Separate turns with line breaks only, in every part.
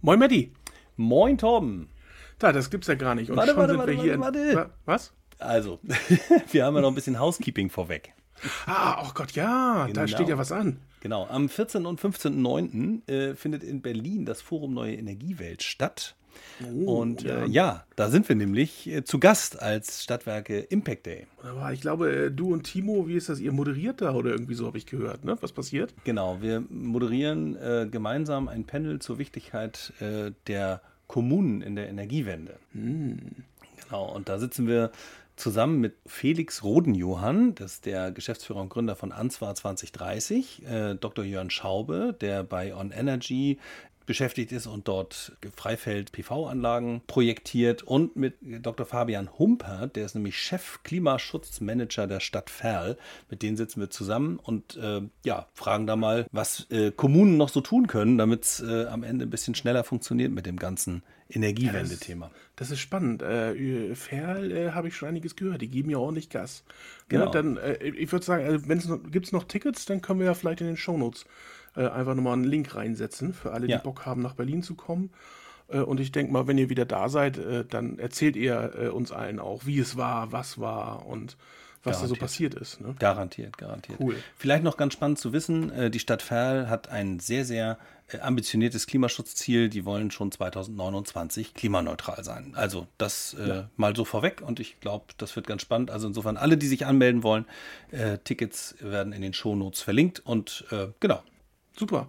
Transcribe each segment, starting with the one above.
Moin Matti.
Moin Torben.
Da, das gibt's ja gar nicht.
Und warte, schon warte, sind warte, wir hier.
Warte, warte.
Was? Also, wir haben ja noch ein bisschen Housekeeping vorweg.
Ah, oh Gott, ja, genau. da steht ja was an.
Genau, am 14. und 15.09. Äh, findet in Berlin das Forum Neue Energiewelt statt. Oh, und ja. Äh, ja. da sind wir nämlich äh, zu Gast als Stadtwerke Impact Day.
Aber ich glaube, äh, du und Timo, wie ist das? Ihr moderiert da oder irgendwie so habe ich gehört, ne? Was passiert?
Genau, wir moderieren äh, gemeinsam ein Panel zur Wichtigkeit äh, der Kommunen in der Energiewende. Hm. Genau, und da sitzen wir zusammen mit Felix Rodenjohann, das ist der Geschäftsführer und Gründer von Answar 2030, äh, Dr. Jörn Schaube, der bei On Energy beschäftigt ist und dort Freifeld-PV-Anlagen projektiert und mit Dr. Fabian Humpert, der ist nämlich Chef Klimaschutzmanager der Stadt Ferl. Mit denen sitzen wir zusammen und äh, ja, fragen da mal, was äh, Kommunen noch so tun können, damit es äh, am Ende ein bisschen schneller funktioniert mit dem ganzen Energiewende-Thema.
Ja, das, das, ist spannend. Äh, Ferl äh, habe ich schon einiges gehört. Die geben ja ordentlich Gas.
Genau.
Ja, dann, äh, ich würde sagen, also, wenn es gibt es noch Tickets, dann können wir ja vielleicht in den Shownotes äh, einfach nochmal einen Link reinsetzen für alle, die ja. Bock haben, nach Berlin zu kommen. Äh, und ich denke mal, wenn ihr wieder da seid, äh, dann erzählt ihr uns allen auch, wie es war, was war und was garantiert. da so passiert ist. Ne?
Garantiert, garantiert.
Cool.
Vielleicht noch ganz spannend zu wissen, die Stadt Ferl hat ein sehr, sehr ambitioniertes Klimaschutzziel. Die wollen schon 2029 klimaneutral sein. Also das äh, ja. mal so vorweg und ich glaube, das wird ganz spannend. Also insofern alle, die sich anmelden wollen, äh, Tickets werden in den Shownotes verlinkt und äh, genau,
Super.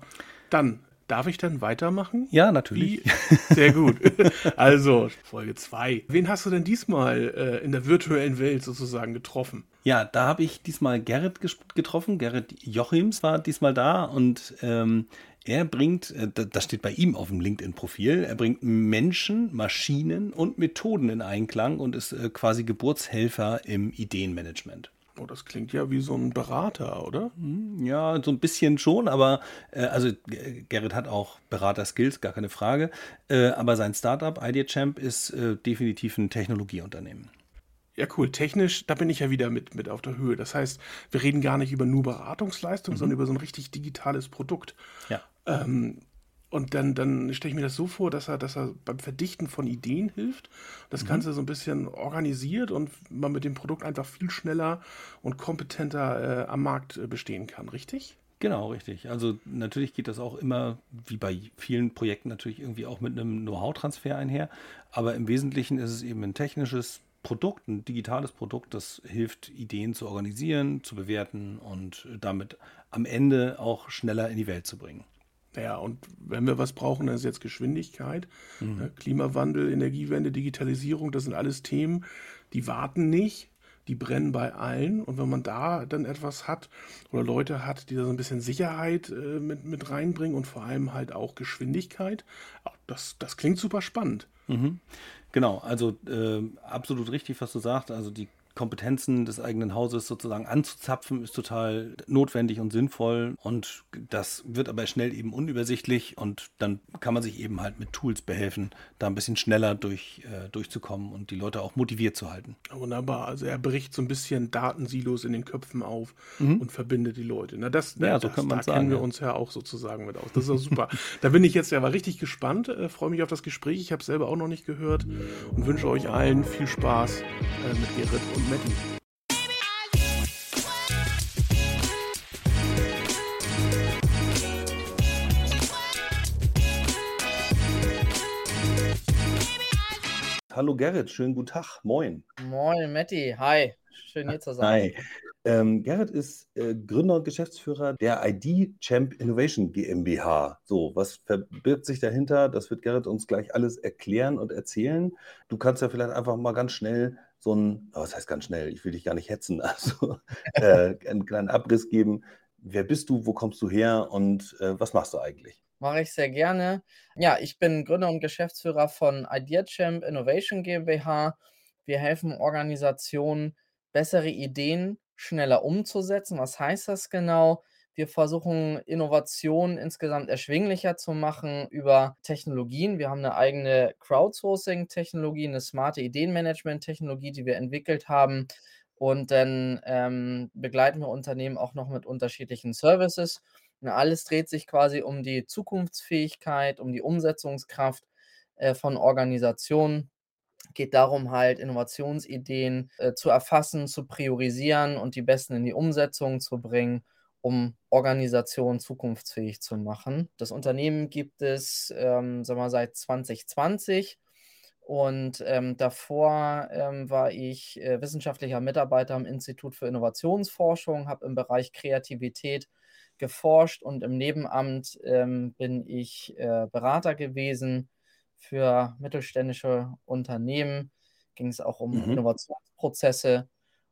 Dann Darf ich dann weitermachen?
Ja, natürlich.
Wie? Sehr gut. Also, Folge 2. Wen hast du denn diesmal äh, in der virtuellen Welt sozusagen getroffen?
Ja, da habe ich diesmal Gerrit getroffen. Gerrit Jochims war diesmal da und ähm, er bringt, äh, das steht bei ihm auf dem LinkedIn-Profil, er bringt Menschen, Maschinen und Methoden in Einklang und ist äh, quasi Geburtshelfer im Ideenmanagement.
Oh, das klingt ja wie so ein Berater, oder?
Hm, ja, so ein bisschen schon, aber äh, also Gerrit hat auch Berater-Skills, gar keine Frage. Äh, aber sein Startup IdeaChamp ist äh, definitiv ein Technologieunternehmen.
Ja, cool. Technisch, da bin ich ja wieder mit, mit auf der Höhe. Das heißt, wir reden gar nicht über nur Beratungsleistung, mhm. sondern über so ein richtig digitales Produkt.
Ja.
Ähm, und dann, dann stelle ich mir das so vor, dass er, dass er beim Verdichten von Ideen hilft, das mhm. Ganze so ein bisschen organisiert und man mit dem Produkt einfach viel schneller und kompetenter äh, am Markt äh, bestehen kann, richtig?
Genau, richtig. Also natürlich geht das auch immer, wie bei vielen Projekten, natürlich irgendwie auch mit einem Know-how-Transfer einher. Aber im Wesentlichen ist es eben ein technisches Produkt, ein digitales Produkt, das hilft, Ideen zu organisieren, zu bewerten und damit am Ende auch schneller in die Welt zu bringen.
Naja, und wenn wir was brauchen, dann ist jetzt Geschwindigkeit, mhm. Ne, Klimawandel, Energiewende, Digitalisierung, das sind alles Themen, die warten nicht, die brennen bei allen. Und wenn man da dann etwas hat oder Leute hat, die da so ein bisschen Sicherheit äh, mit, mit reinbringen und vor allem halt auch Geschwindigkeit, das, das klingt super spannend.
Mhm. Genau, also äh, absolut richtig, was du sagst. Also die Kompetenzen des eigenen Hauses sozusagen anzuzapfen, ist total notwendig und sinnvoll. Und das wird aber schnell eben unübersichtlich und dann kann man sich eben halt mit Tools behelfen, da ein bisschen schneller durch, äh, durchzukommen und die Leute auch motiviert zu halten.
Wunderbar. Also er bricht so ein bisschen Datensilos in den Köpfen auf mhm. und verbindet die Leute. Na, das, ja, so das, da sagen, kennen wir ja. uns ja auch sozusagen mit aus. Das ist auch super. da bin ich jetzt ja aber richtig gespannt, äh, freue mich auf das Gespräch. Ich habe es selber auch noch nicht gehört und wünsche euch allen viel Spaß äh, mit Gerrit und Matti.
Hallo Gerrit, schönen guten Tag, moin.
Moin Matti, hi, schön hier zu sein.
Hi. Ähm, Gerrit ist äh, Gründer und Geschäftsführer der ID Champ Innovation GmbH. So, was verbirgt sich dahinter? Das wird Gerrit uns gleich alles erklären und erzählen. Du kannst ja vielleicht einfach mal ganz schnell so ein, oh, was heißt ganz schnell, ich will dich gar nicht hetzen, also äh, einen kleinen Abriss geben. Wer bist du, wo kommst du her und äh, was machst du eigentlich?
Mache ich sehr gerne. Ja, ich bin Gründer und Geschäftsführer von IdeaChamp Innovation GmbH. Wir helfen Organisationen, bessere Ideen schneller umzusetzen. Was heißt das genau? Wir versuchen Innovationen insgesamt erschwinglicher zu machen über Technologien. Wir haben eine eigene Crowdsourcing-Technologie, eine smarte Ideenmanagement-Technologie, die wir entwickelt haben. Und dann ähm, begleiten wir Unternehmen auch noch mit unterschiedlichen Services. Und alles dreht sich quasi um die Zukunftsfähigkeit, um die Umsetzungskraft äh, von Organisationen. Geht darum, halt Innovationsideen äh, zu erfassen, zu priorisieren und die besten in die Umsetzung zu bringen, um Organisationen zukunftsfähig zu machen. Das Unternehmen gibt es ähm, sagen wir, seit 2020 und ähm, davor ähm, war ich äh, wissenschaftlicher Mitarbeiter am Institut für Innovationsforschung, habe im Bereich Kreativität geforscht und im Nebenamt ähm, bin ich äh, Berater gewesen für mittelständische Unternehmen. Ging es auch um mhm. Innovationsprozesse.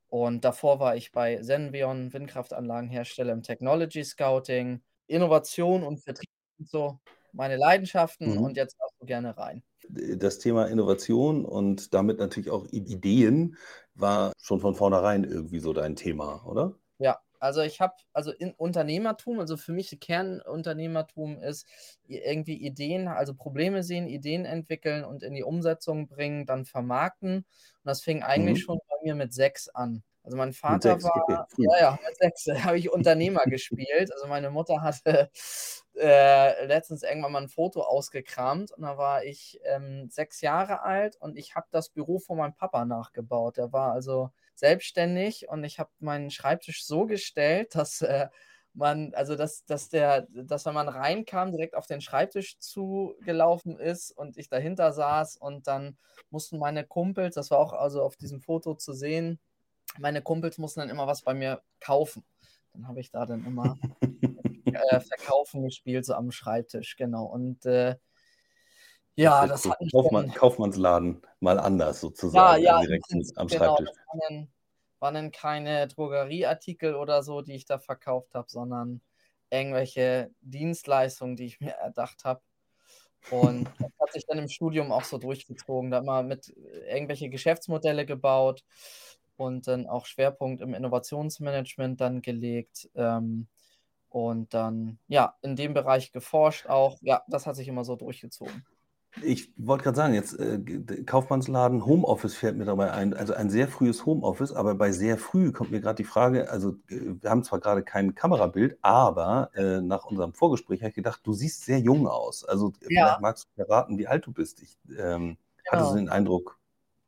Und davor war ich bei Senvion, Windkraftanlagenhersteller im Technology Scouting, Innovation und Vertrieb und so meine Leidenschaften mhm. und jetzt auch so gerne rein
das Thema Innovation und damit natürlich auch Ideen war schon von vornherein irgendwie so dein Thema, oder?
Ja, also ich habe, also in Unternehmertum, also für mich Kernunternehmertum ist irgendwie Ideen, also Probleme sehen, Ideen entwickeln und in die Umsetzung bringen, dann vermarkten. Und das fing eigentlich mhm. schon mir mit sechs an. Also mein Vater sechs, war, okay. ja, ja, mit sechs habe ich Unternehmer gespielt. Also meine Mutter hatte äh, letztens irgendwann mal ein Foto ausgekramt und da war ich ähm, sechs Jahre alt und ich habe das Büro von meinem Papa nachgebaut. Der war also selbstständig und ich habe meinen Schreibtisch so gestellt, dass äh, man, also dass, dass der, dass wenn man reinkam, direkt auf den Schreibtisch zugelaufen ist und ich dahinter saß und dann mussten meine Kumpels, das war auch also auf diesem Foto zu sehen, meine Kumpels mussten dann immer was bei mir kaufen. Dann habe ich da dann immer äh, Verkaufen gespielt, so am Schreibtisch, genau. Und äh, ja, das, das hat
Kaufmann, Kaufmannsladen mal anders sozusagen,
ja, ja, direkt am genau, Schreibtisch. Das waren waren dann keine Drogerieartikel oder so, die ich da verkauft habe, sondern irgendwelche Dienstleistungen, die ich mir erdacht habe. Und das hat sich dann im Studium auch so durchgezogen. Da mal mit irgendwelche Geschäftsmodelle gebaut und dann auch Schwerpunkt im Innovationsmanagement dann gelegt ähm, und dann ja in dem Bereich geforscht auch. Ja, das hat sich immer so durchgezogen.
Ich wollte gerade sagen, jetzt äh, Kaufmannsladen, Homeoffice fällt mir dabei ein, also ein sehr frühes Homeoffice, aber bei sehr früh kommt mir gerade die Frage, also äh, wir haben zwar gerade kein Kamerabild, aber äh, nach unserem Vorgespräch habe ich gedacht, du siehst sehr jung aus. Also ja. magst du verraten, wie alt du bist. Ich ähm, genau. hatte so den Eindruck,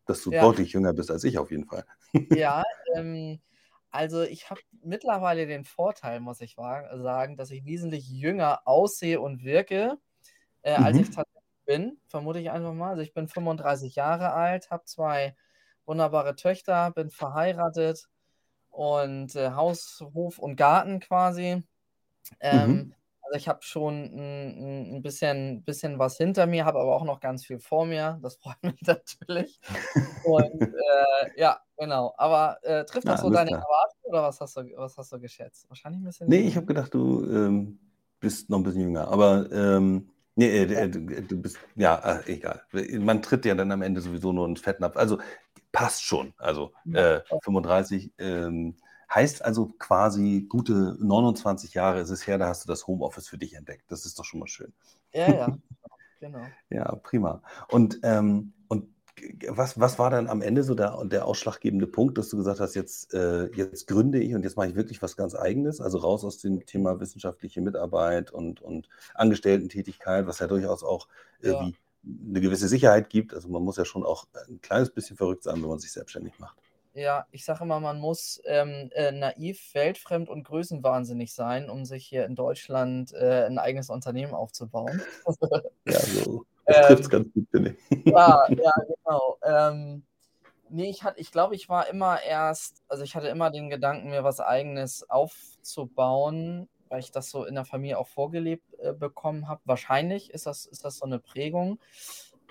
dass du ja. deutlich jünger bist als ich auf jeden Fall.
Ja, ähm, also ich habe mittlerweile den Vorteil, muss ich sagen, dass ich wesentlich jünger aussehe und wirke, äh, als ich mhm. tatsächlich bin, vermute ich einfach mal. Also ich bin 35 Jahre alt, habe zwei wunderbare Töchter, bin verheiratet und äh, Haus, Hof und Garten quasi. Ähm, Mhm. Also ich habe schon ein, ein bisschen, bisschen was hinter mir, habe aber auch noch ganz viel vor mir. Das freut mich natürlich. Und äh, ja, genau. Aber äh, trifft das ja, so deine Erwartungen oder was hast, du, was hast du geschätzt?
Wahrscheinlich ein bisschen. Nee, ich habe gedacht, du ähm, bist noch ein bisschen jünger. Aber ähm, nee, äh, äh du, du, bist, ja, äh, egal. Man tritt ja dann am Ende sowieso nur ins Fettnapf. Also passt schon. Also 35. Äh, ähm, Heißt also quasi gute 29 Jahre ist es her, da hast du das Homeoffice für dich entdeckt. Das ist doch schon mal schön.
Ja, ja, genau.
ja, prima. Und, ähm, und was, was war dann am Ende so der, der ausschlaggebende Punkt, dass du gesagt hast, jetzt, äh, jetzt gründe ich und jetzt mache ich wirklich was ganz Eigenes, also raus aus dem Thema wissenschaftliche Mitarbeit und, und Angestellten-Tätigkeit, was ja durchaus auch äh, ja. eine gewisse Sicherheit gibt. Also man muss ja schon auch ein kleines bisschen verrückt sein, wenn man sich selbstständig macht.
Ja, ich sage immer, man muss ähm, äh, naiv, weltfremd und größenwahnsinnig sein, um sich hier in Deutschland äh, ein eigenes Unternehmen aufzubauen.
ja, so. Das ähm, trifft es ganz gut, finde
ich. ja, ja, genau. Ähm, nee, ich, ich glaube, ich war immer erst, also ich hatte immer den Gedanken, mir was Eigenes aufzubauen, weil ich das so in der Familie auch vorgelebt äh, bekommen habe. Wahrscheinlich ist das, ist das so eine Prägung.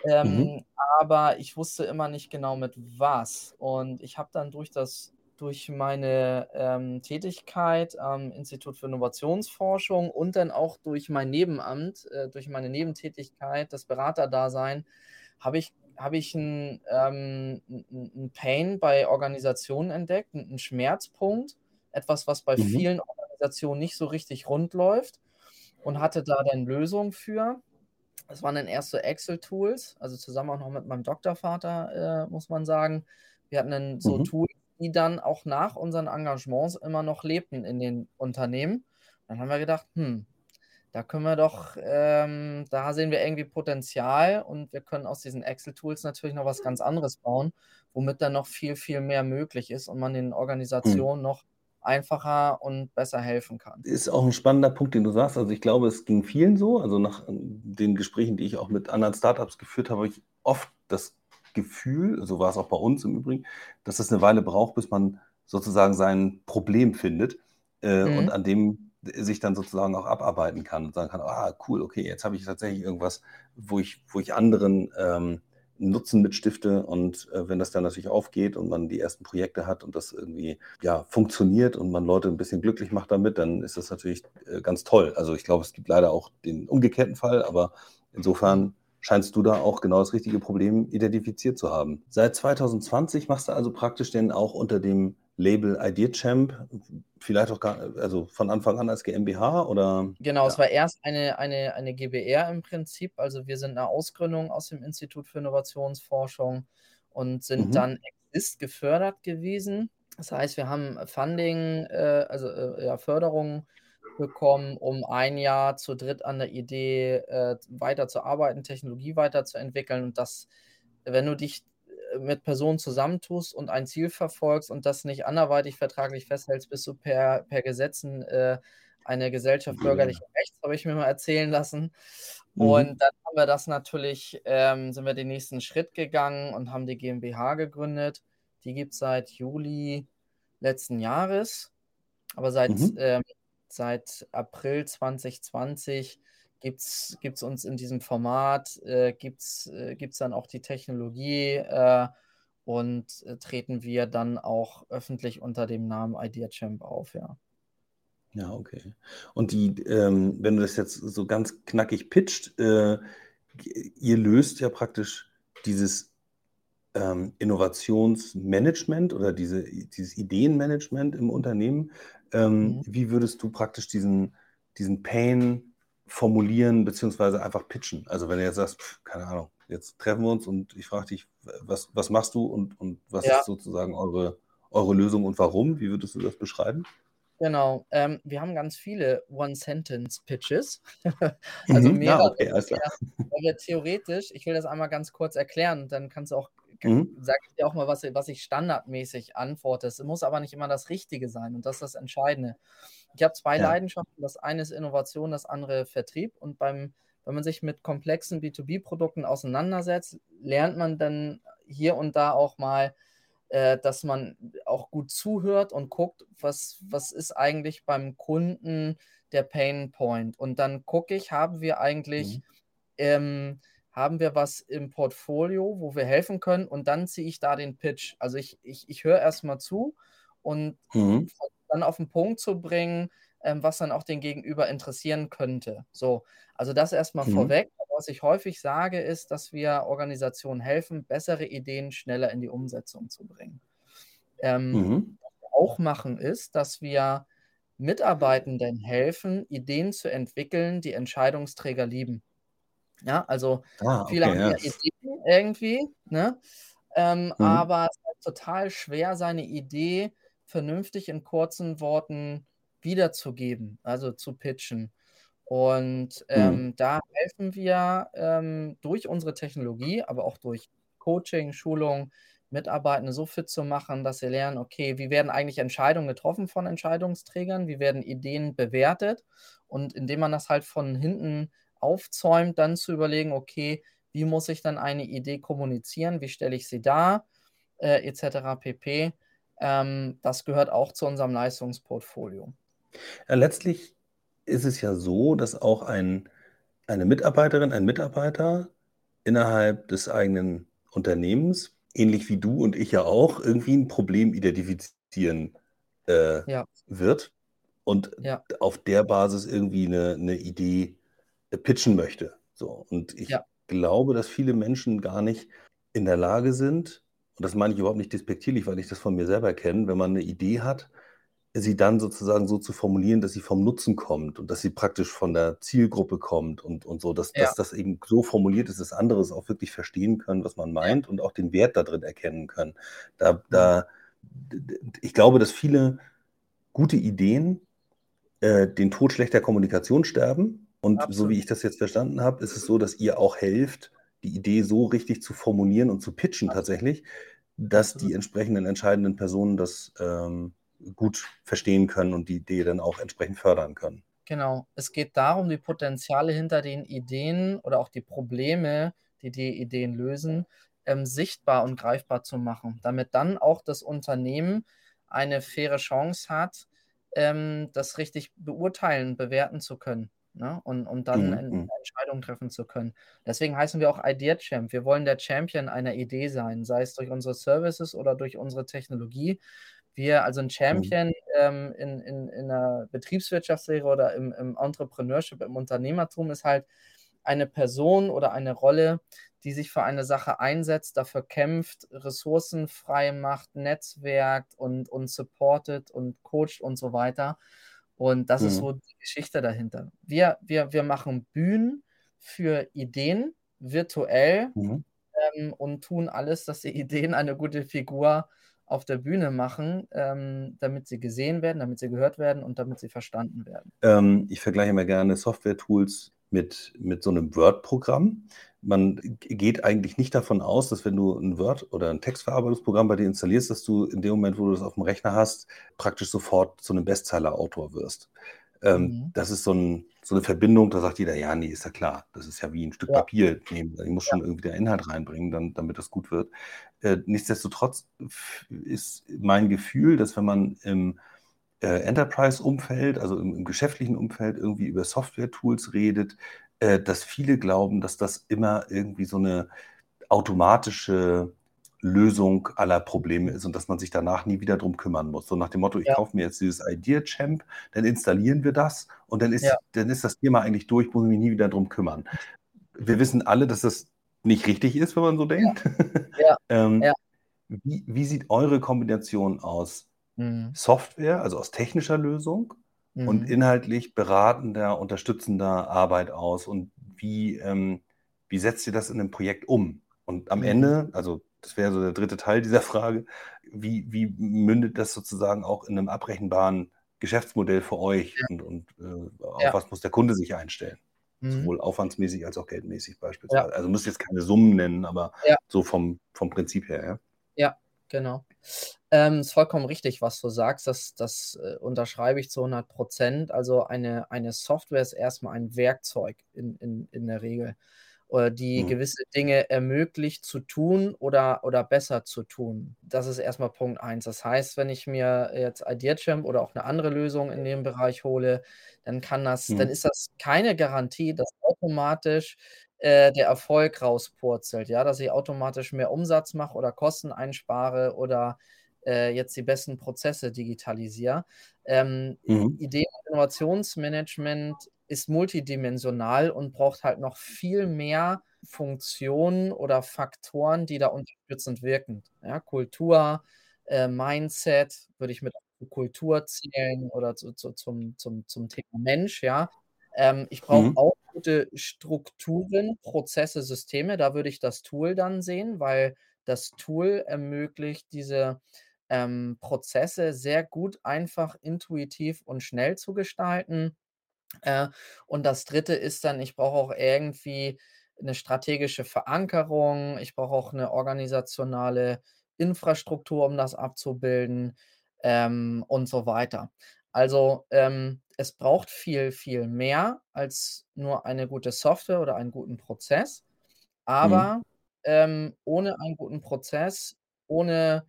Ähm, mhm. Aber ich wusste immer nicht genau mit was. Und ich habe dann durch das durch meine ähm, Tätigkeit am Institut für Innovationsforschung und dann auch durch mein Nebenamt, äh, durch meine Nebentätigkeit, das Beraterdasein, habe ich, hab ich einen ähm, ein Pain bei Organisationen entdeckt, einen Schmerzpunkt, etwas, was bei mhm. vielen Organisationen nicht so richtig rund läuft und hatte da dann Lösungen für. Das waren dann erst so Excel-Tools, also zusammen auch noch mit meinem Doktorvater, äh, muss man sagen. Wir hatten dann so mhm. Tools, die dann auch nach unseren Engagements immer noch lebten in den Unternehmen. Dann haben wir gedacht, hm, da können wir doch, ähm, da sehen wir irgendwie Potenzial und wir können aus diesen Excel-Tools natürlich noch was ganz anderes bauen, womit dann noch viel, viel mehr möglich ist und man den. Organisationen noch einfacher und besser helfen kann.
Ist auch ein spannender Punkt, den du sagst. Also ich glaube, es ging vielen so. Also nach den Gesprächen, die ich auch mit anderen Startups geführt habe, habe ich oft das Gefühl, so war es auch bei uns im Übrigen, dass es eine Weile braucht, bis man sozusagen sein Problem findet äh,
Mhm.
und an dem sich dann sozusagen auch abarbeiten kann und sagen kann, ah, cool, okay, jetzt habe ich tatsächlich irgendwas, wo ich, wo ich anderen ähm, Nutzen mitstifte und äh, wenn das dann natürlich aufgeht und man die ersten Projekte hat und das irgendwie ja funktioniert und man Leute ein bisschen glücklich macht damit, dann ist das natürlich äh, ganz toll. Also ich glaube, es gibt leider auch den umgekehrten Fall, aber insofern scheinst du da auch genau das richtige Problem identifiziert zu haben. Seit 2020 machst du also praktisch denn auch unter dem Label IdeaChamp, vielleicht auch gar, also von Anfang an als GmbH oder?
Genau,
Ja.
es war erst eine, eine, eine GbR im Prinzip. Also wir sind eine Ausgründung aus dem Institut für Innovationsforschung und sind
Mhm.
dann Exist gefördert gewesen. Das heißt, wir haben Funding, äh, also äh, ja, Förderung bekommen, um ein Jahr zu dritt an der Idee äh, weiterzuarbeiten, Technologie weiterzuentwickeln und das, wenn du dich äh, mit Personen zusammentust und ein Ziel verfolgst und das nicht anderweitig vertraglich festhältst, bist du per, per Gesetzen äh, eine Gesellschaft
Ja.
bürgerlichen Rechts, habe ich mir mal erzählen lassen.
Mhm.
Und dann haben wir das natürlich, ähm, sind wir den nächsten Schritt gegangen und haben die GmbH gegründet. Die gibt es seit Juli letzten Jahres. Aber seit,
Mhm.
ähm, seit April 2020 gibt es uns in diesem Format, äh, gibt es äh, dann auch die Technologie äh, und äh, treten wir dann auch öffentlich unter dem Namen IdeaChamp auf, ja.
Ja, okay. Und die, ähm, wenn du das jetzt so ganz knackig pitcht, äh, ihr löst ja praktisch dieses ähm, Innovationsmanagement oder diese, dieses Ideenmanagement im Unternehmen. Ähm,
Mhm.
Wie würdest du praktisch diesen, diesen Pain formulieren beziehungsweise einfach pitchen? Also wenn du jetzt sagst, pf, keine Ahnung, jetzt treffen wir uns und ich frage dich, was, was machst du und, und was
Ja.
ist sozusagen eure, eure Lösung und warum? Wie würdest du das beschreiben?
Genau. Ähm, wir haben ganz viele One-Sentence-Pitches. also
Mhm. Ja,
mehrere,
okay, alles klar.
weil wir theoretisch, ich will das einmal ganz kurz erklären, dann kannst du auch,
Mhm.
sag ich dir auch mal, was, was ich standardmäßig antworte. Es muss aber nicht immer das Richtige sein und das ist das Entscheidende. Ich habe zwei
Ja.
Leidenschaften. Das eine ist Innovation, das andere Vertrieb. Und beim, wenn man sich mit komplexen B2B-Produkten auseinandersetzt, lernt man dann hier und da auch mal, äh, dass man auch gut zuhört und guckt, was, was ist eigentlich beim Kunden der Pain Point. Und dann gucke ich, haben wir eigentlich,
Mhm.
ähm, haben wir was im Portfolio, wo wir helfen können und dann ziehe ich da den Pitch. Also ich, ich, ich höre erstmal zu und
Mhm.
dann auf den Punkt zu bringen, ähm, was dann auch den Gegenüber interessieren könnte. So, also das erstmal
Mhm.
vorweg. Was ich häufig sage, ist, dass wir Organisationen helfen, bessere Ideen schneller in die Umsetzung zu bringen. Ähm,
Mhm.
was wir auch machen, ist, dass wir Mitarbeitenden helfen, Ideen zu entwickeln, die Entscheidungsträger lieben. Ja, also
Ah,
viele
okay,
haben
ja.
Ideen irgendwie, ne? Ähm,
Mhm.
aber es ist total schwer, seine Idee vernünftig in kurzen Worten wiederzugeben, also zu pitchen. Und
Mhm.
ähm, da helfen wir ähm, durch unsere Technologie, aber auch durch Coaching, Schulung, Mitarbeitende so fit zu machen, dass sie lernen, okay, wie werden eigentlich Entscheidungen getroffen von Entscheidungsträgern, wie werden Ideen bewertet und indem man das halt von hinten aufzäumt, dann zu überlegen, okay, wie muss ich dann eine Idee kommunizieren, wie stelle ich sie dar, äh, etc. pp. Ähm, das gehört auch zu unserem Leistungsportfolio.
Ja, letztlich ist es ja so, dass auch ein, eine Mitarbeiterin, ein Mitarbeiter innerhalb des eigenen Unternehmens, ähnlich wie du und ich ja auch, irgendwie ein Problem identifizieren äh,
Ja,
wird und
ja,
auf der Basis irgendwie eine, eine Idee pitchen möchte. So. Und ich
ja,
glaube, dass viele Menschen gar nicht in der Lage sind, und das meine ich überhaupt nicht despektierlich, weil ich das von mir selber kenne, wenn man eine Idee hat, sie dann sozusagen so zu formulieren, dass sie vom Nutzen kommt und dass sie praktisch von der Zielgruppe kommt und, und so, dass,
ja,
dass das eben so formuliert ist, dass andere es auch wirklich verstehen können, was man
ja.
meint und auch den Wert da drin erkennen können. Da,
Mhm.
da, ich glaube, dass viele gute Ideen äh, den Tod schlechter Kommunikation sterben. Und Absolut. so wie ich das jetzt verstanden habe, ist es so, dass ihr auch helft, die Idee so richtig zu formulieren und zu pitchen tatsächlich, dass die entsprechenden entscheidenden Personen das ähm, gut verstehen können und die Idee dann auch entsprechend fördern können.
Genau. Es geht darum, die Potenziale hinter den Ideen oder auch die Probleme, die die Ideen lösen, ähm, sichtbar und greifbar zu machen, damit dann auch das Unternehmen eine faire Chance hat, ähm, das richtig beurteilen, bewerten zu können. Ne? Und, und dann mhm. eine mhm. Entscheidung treffen zu können. Deswegen heißen wir auch Idea Champ. Wir wollen der Champion einer Idee sein, sei es durch unsere Services oder durch unsere Technologie. Wir, also ein mhm. Champion ähm, in, in, in der Betriebswirtschaftslehre oder im, im Entrepreneurship, im Unternehmertum ist halt eine Person oder eine Rolle, die sich für eine Sache einsetzt, dafür kämpft, Ressourcen frei macht, netzwerkt und, und supportet und coacht und so weiter. Und das mhm. ist so die Geschichte dahinter. Wir, wir, wir machen Bühnen für Ideen virtuell mhm. ähm, und tun alles, dass die Ideen eine gute Figur auf der Bühne machen, ähm, damit sie gesehen werden, damit sie gehört werden und damit sie verstanden werden.
Ähm, ich vergleiche immer gerne Software-Tools mit, mit so einem Word-Programm. Man geht eigentlich nicht davon aus, dass wenn du ein Word- oder ein Textverarbeitungsprogramm bei dir installierst, dass du in dem Moment, wo du das auf dem Rechner hast, praktisch sofort zu einem Bestseller-Autor wirst. Ähm, mhm. Das ist so, ein, so, eine Verbindung, da sagt jeder, ja, nee, ist ja klar, das ist ja wie ein Stück ja. Papier nehmen. Ich muss schon irgendwie der Inhalt reinbringen, dann, damit das gut wird. Äh, nichtsdestotrotz ist mein Gefühl, dass wenn man im äh, Enterprise-Umfeld, also im, im, geschäftlichen Umfeld irgendwie über Software-Tools redet, äh, dass viele glauben, dass das immer irgendwie so eine automatische Lösung aller Probleme ist und dass man sich danach nie wieder drum kümmern muss. So nach dem Motto, ich ja. kaufe mir jetzt dieses Idea Champ, dann installieren wir das und dann ist, ja. dann ist das Thema eigentlich durch, muss ich mich nie wieder drum kümmern. Wir wissen alle, dass das nicht richtig ist, wenn man so denkt. Ja. ähm, wie, wie, sieht eure Kombination aus? Mhm. Software, also aus technischer Lösung mhm. und inhaltlich beratender, unterstützender Arbeit aus und wie, ähm, wie setzt ihr das in einem Projekt um? Und am mhm. Ende, also das wäre so der dritte Teil dieser Frage, wie, wie mündet das sozusagen auch in einem abrechenbaren Geschäftsmodell für euch ja. und, und äh, auf ja. was muss der Kunde sich einstellen? Mhm. Sowohl aufwandsmäßig als auch geldmäßig beispielsweise. Ja. Also müsst jetzt keine Summen nennen, aber so vom, vom Prinzip her,
ja? Ja, genau. Ähm, ist vollkommen richtig, was du sagst. Das, das äh, unterschreibe ich zu 100 Prozent. Also eine, eine Software ist erstmal ein Werkzeug in, in, in der Regel, äh, die mhm. gewisse Dinge ermöglicht zu tun oder, oder besser zu tun. Das ist erstmal Punkt eins. Das heißt, wenn ich mir jetzt IdeaChamp oder auch eine andere Lösung in dem Bereich hole, dann kann das, mhm. dann ist das keine Garantie, dass automatisch äh, der Erfolg rauspurzelt, ja, dass ich automatisch mehr Umsatz mache oder Kosten einspare oder äh, jetzt die besten Prozesse digitalisiere. Ähm, mhm. Ideen- und Innovationsmanagement ist multidimensional und braucht halt noch viel mehr Funktionen oder Faktoren, die da unterstützend wirken. Ja, Kultur, äh, Mindset würde ich mit Kultur zählen oder zu, zu, zum, zum, zum Thema Mensch, ja. Ähm, ich brauche mhm. auch gute Strukturen, Prozesse, Systeme. Da würde ich das Tool dann sehen, weil das Tool ermöglicht diese ähm, Prozesse sehr gut, einfach, intuitiv und schnell zu gestalten. Äh, und das Dritte ist dann, ich brauche auch irgendwie eine strategische Verankerung. Ich brauche auch eine organisationale Infrastruktur, um das abzubilden ähm, und so weiter. Also ähm, es braucht viel, viel mehr als nur eine gute Software oder einen guten Prozess. Mhm. Aber mhm. ähm, ohne einen guten Prozess, ohne,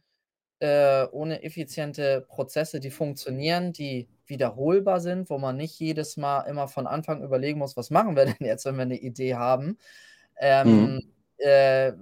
äh, ohne effiziente Prozesse, die funktionieren, die wiederholbar sind, wo man nicht jedes Mal immer von Anfang überlegen muss, was machen wir denn jetzt, wenn wir eine Idee haben, ähm, mhm. äh,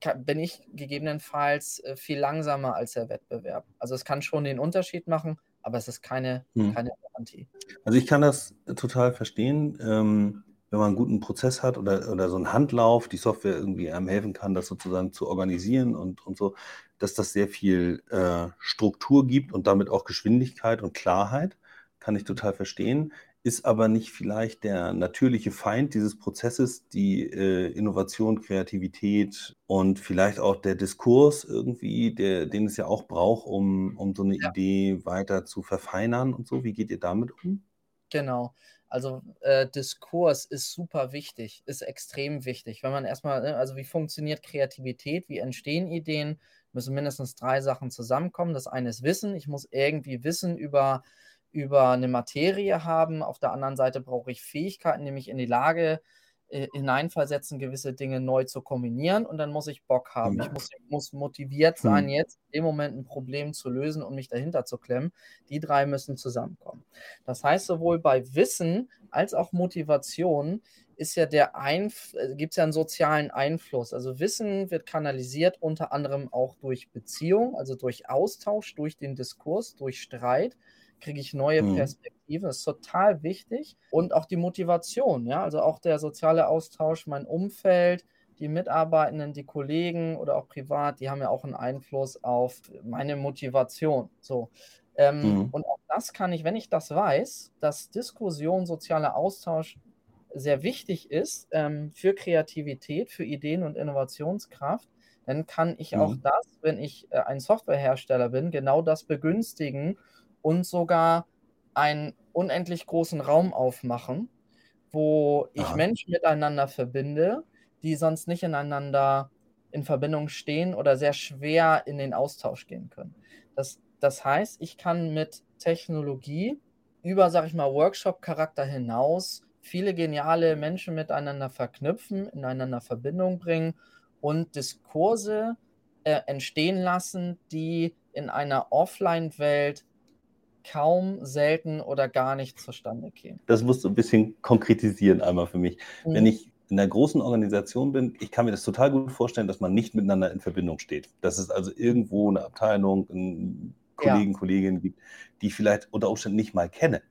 kann, bin ich gegebenenfalls äh, viel langsamer als der Wettbewerb. Also es kann schon den Unterschied machen, aber es ist keine, hm. keine Garantie.
Also ich kann das total verstehen, ähm, wenn man einen guten Prozess hat oder, oder so einen Handlauf, die Software irgendwie einem helfen kann, das sozusagen zu organisieren und, und so, dass das sehr viel äh, Struktur gibt und damit auch Geschwindigkeit und Klarheit, kann ich total verstehen ist aber nicht vielleicht der natürliche Feind dieses Prozesses, die äh, Innovation, Kreativität und vielleicht auch der Diskurs irgendwie, der, den es ja auch braucht, um, um so eine ja. Idee weiter zu verfeinern und so. Wie geht ihr damit um?
Genau. Also äh, Diskurs ist super wichtig, ist extrem wichtig. Wenn man erstmal, ne, also wie funktioniert Kreativität, wie entstehen Ideen, müssen mindestens drei Sachen zusammenkommen. Das eine ist Wissen. Ich muss irgendwie Wissen über, über eine Materie haben. Auf der anderen Seite brauche ich Fähigkeiten, nämlich in die Lage äh, hineinversetzen, gewisse Dinge neu zu kombinieren. Und dann muss ich Bock haben. Mhm. Ich muss, muss motiviert sein, mhm. jetzt in dem Moment ein Problem zu lösen und mich dahinter zu klemmen. Die drei müssen zusammenkommen. Das heißt, sowohl bei Wissen als auch Motivation ist ja der Einf äh, gibt es ja einen sozialen Einfluss. Also Wissen wird kanalisiert unter anderem auch durch Beziehung, also durch Austausch, durch den Diskurs, durch Streit kriege ich neue mhm. Perspektiven. Das ist total wichtig. Und auch die Motivation, ja, also auch der soziale Austausch, mein Umfeld, die Mitarbeitenden, die Kollegen oder auch privat, die haben ja auch einen Einfluss auf meine Motivation. So. Ähm, mhm. Und auch das kann ich, wenn ich das weiß, dass Diskussion, sozialer Austausch sehr wichtig ist ähm, für Kreativität, für Ideen und Innovationskraft, dann kann ich mhm. auch das, wenn ich äh, ein Softwarehersteller bin, genau das begünstigen und sogar einen unendlich großen Raum aufmachen, wo ich ja. Menschen miteinander verbinde, die sonst nicht ineinander in Verbindung stehen oder sehr schwer in den Austausch gehen können. Das, das heißt, ich kann mit Technologie über, sag ich mal, Workshop-Charakter hinaus viele geniale Menschen miteinander verknüpfen, ineinander Verbindung bringen und Diskurse äh, entstehen lassen, die in einer Offline-Welt kaum, selten oder gar nicht zustande kämen.
Das musst du ein bisschen konkretisieren einmal für mich. Mhm. Wenn ich in einer großen Organisation bin, ich kann mir das total gut vorstellen, dass man nicht miteinander in Verbindung steht. Dass es also irgendwo eine Abteilung, einen Kollegen, ja. Kolleginnen gibt, die ich vielleicht unter Umständen nicht mal kenne.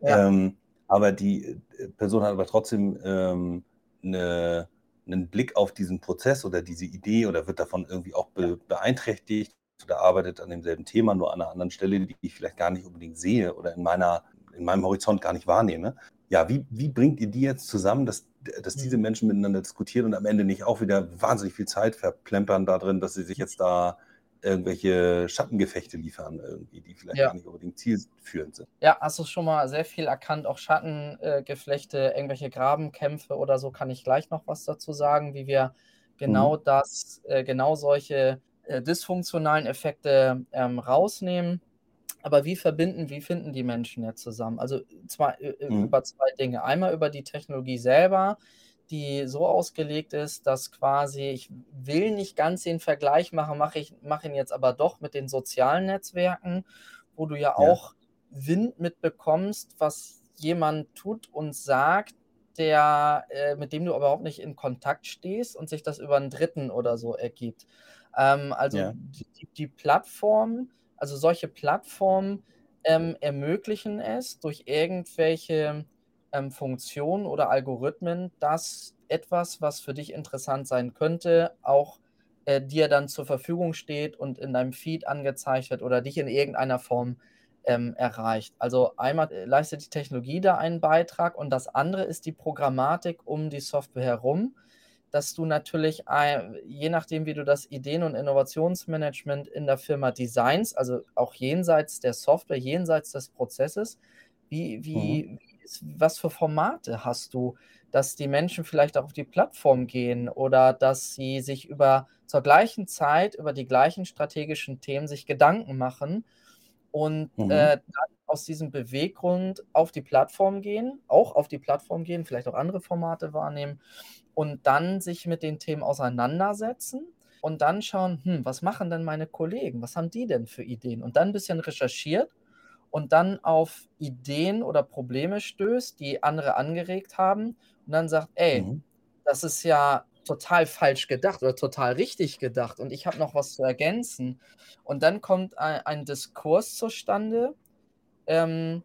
Ja. Ähm, aber die äh, Person hat aber trotzdem ähm, eine, einen Blick auf diesen Prozess oder diese Idee oder wird davon irgendwie auch be beeinträchtigt oder arbeitet an demselben Thema, nur an einer anderen Stelle, die ich vielleicht gar nicht unbedingt sehe oder in, meiner, in meinem Horizont gar nicht wahrnehme. Ja, wie, wie bringt ihr die jetzt zusammen, dass, dass diese mhm. Menschen miteinander diskutieren und am Ende nicht auch wieder wahnsinnig viel Zeit verplempern da drin, dass sie sich jetzt da irgendwelche Schattengefechte liefern, irgendwie, die vielleicht ja. gar nicht unbedingt zielführend sind.
Ja, hast du schon mal sehr viel erkannt, auch Schattengeflechte, irgendwelche Grabenkämpfe oder so, kann ich gleich noch was dazu sagen, wie wir genau mhm. das, äh, genau solche äh, dysfunktionalen Effekte ähm, rausnehmen. Aber wie verbinden, wie finden die Menschen jetzt zusammen? Also zwei, äh, mhm. über zwei Dinge. Einmal über die Technologie selber, die so ausgelegt ist, dass quasi, ich will nicht ganz den Vergleich machen, mache ich mache ihn jetzt aber doch mit den sozialen Netzwerken, wo du ja, ja. auch Wind mitbekommst, was jemand tut und sagt, der, äh, mit dem du überhaupt nicht in Kontakt stehst und sich das über einen Dritten oder so ergibt. Ähm, also ja. die, die Plattform, also solche Plattformen ähm, ermöglichen es durch irgendwelche ähm, Funktionen oder Algorithmen, dass etwas, was für dich interessant sein könnte, auch äh, dir dann zur Verfügung steht und in deinem Feed angezeigt wird oder dich in irgendeiner Form ähm, erreicht. Also einmal äh, leistet die Technologie da einen Beitrag und das andere ist die Programmatik um die Software herum, dass du natürlich, je nachdem, wie du das Ideen- und Innovationsmanagement in der Firma designst, also auch jenseits der Software, jenseits des Prozesses, wie, wie, mhm was für Formate hast du, dass die Menschen vielleicht auch auf die Plattform gehen oder dass sie sich über zur gleichen Zeit über die gleichen strategischen Themen sich Gedanken machen und mhm. äh, dann aus diesem Beweggrund auf die Plattform gehen, auch auf die Plattform gehen, vielleicht auch andere Formate wahrnehmen und dann sich mit den Themen auseinandersetzen und dann schauen, hm, was machen denn meine Kollegen, was haben die denn für Ideen und dann ein bisschen recherchiert und dann auf Ideen oder Probleme stößt, die andere angeregt haben und dann sagt, ey, mhm. das ist ja total falsch gedacht oder total richtig gedacht und ich habe noch was zu ergänzen. Und dann kommt ein, ein Diskurs zustande, ähm,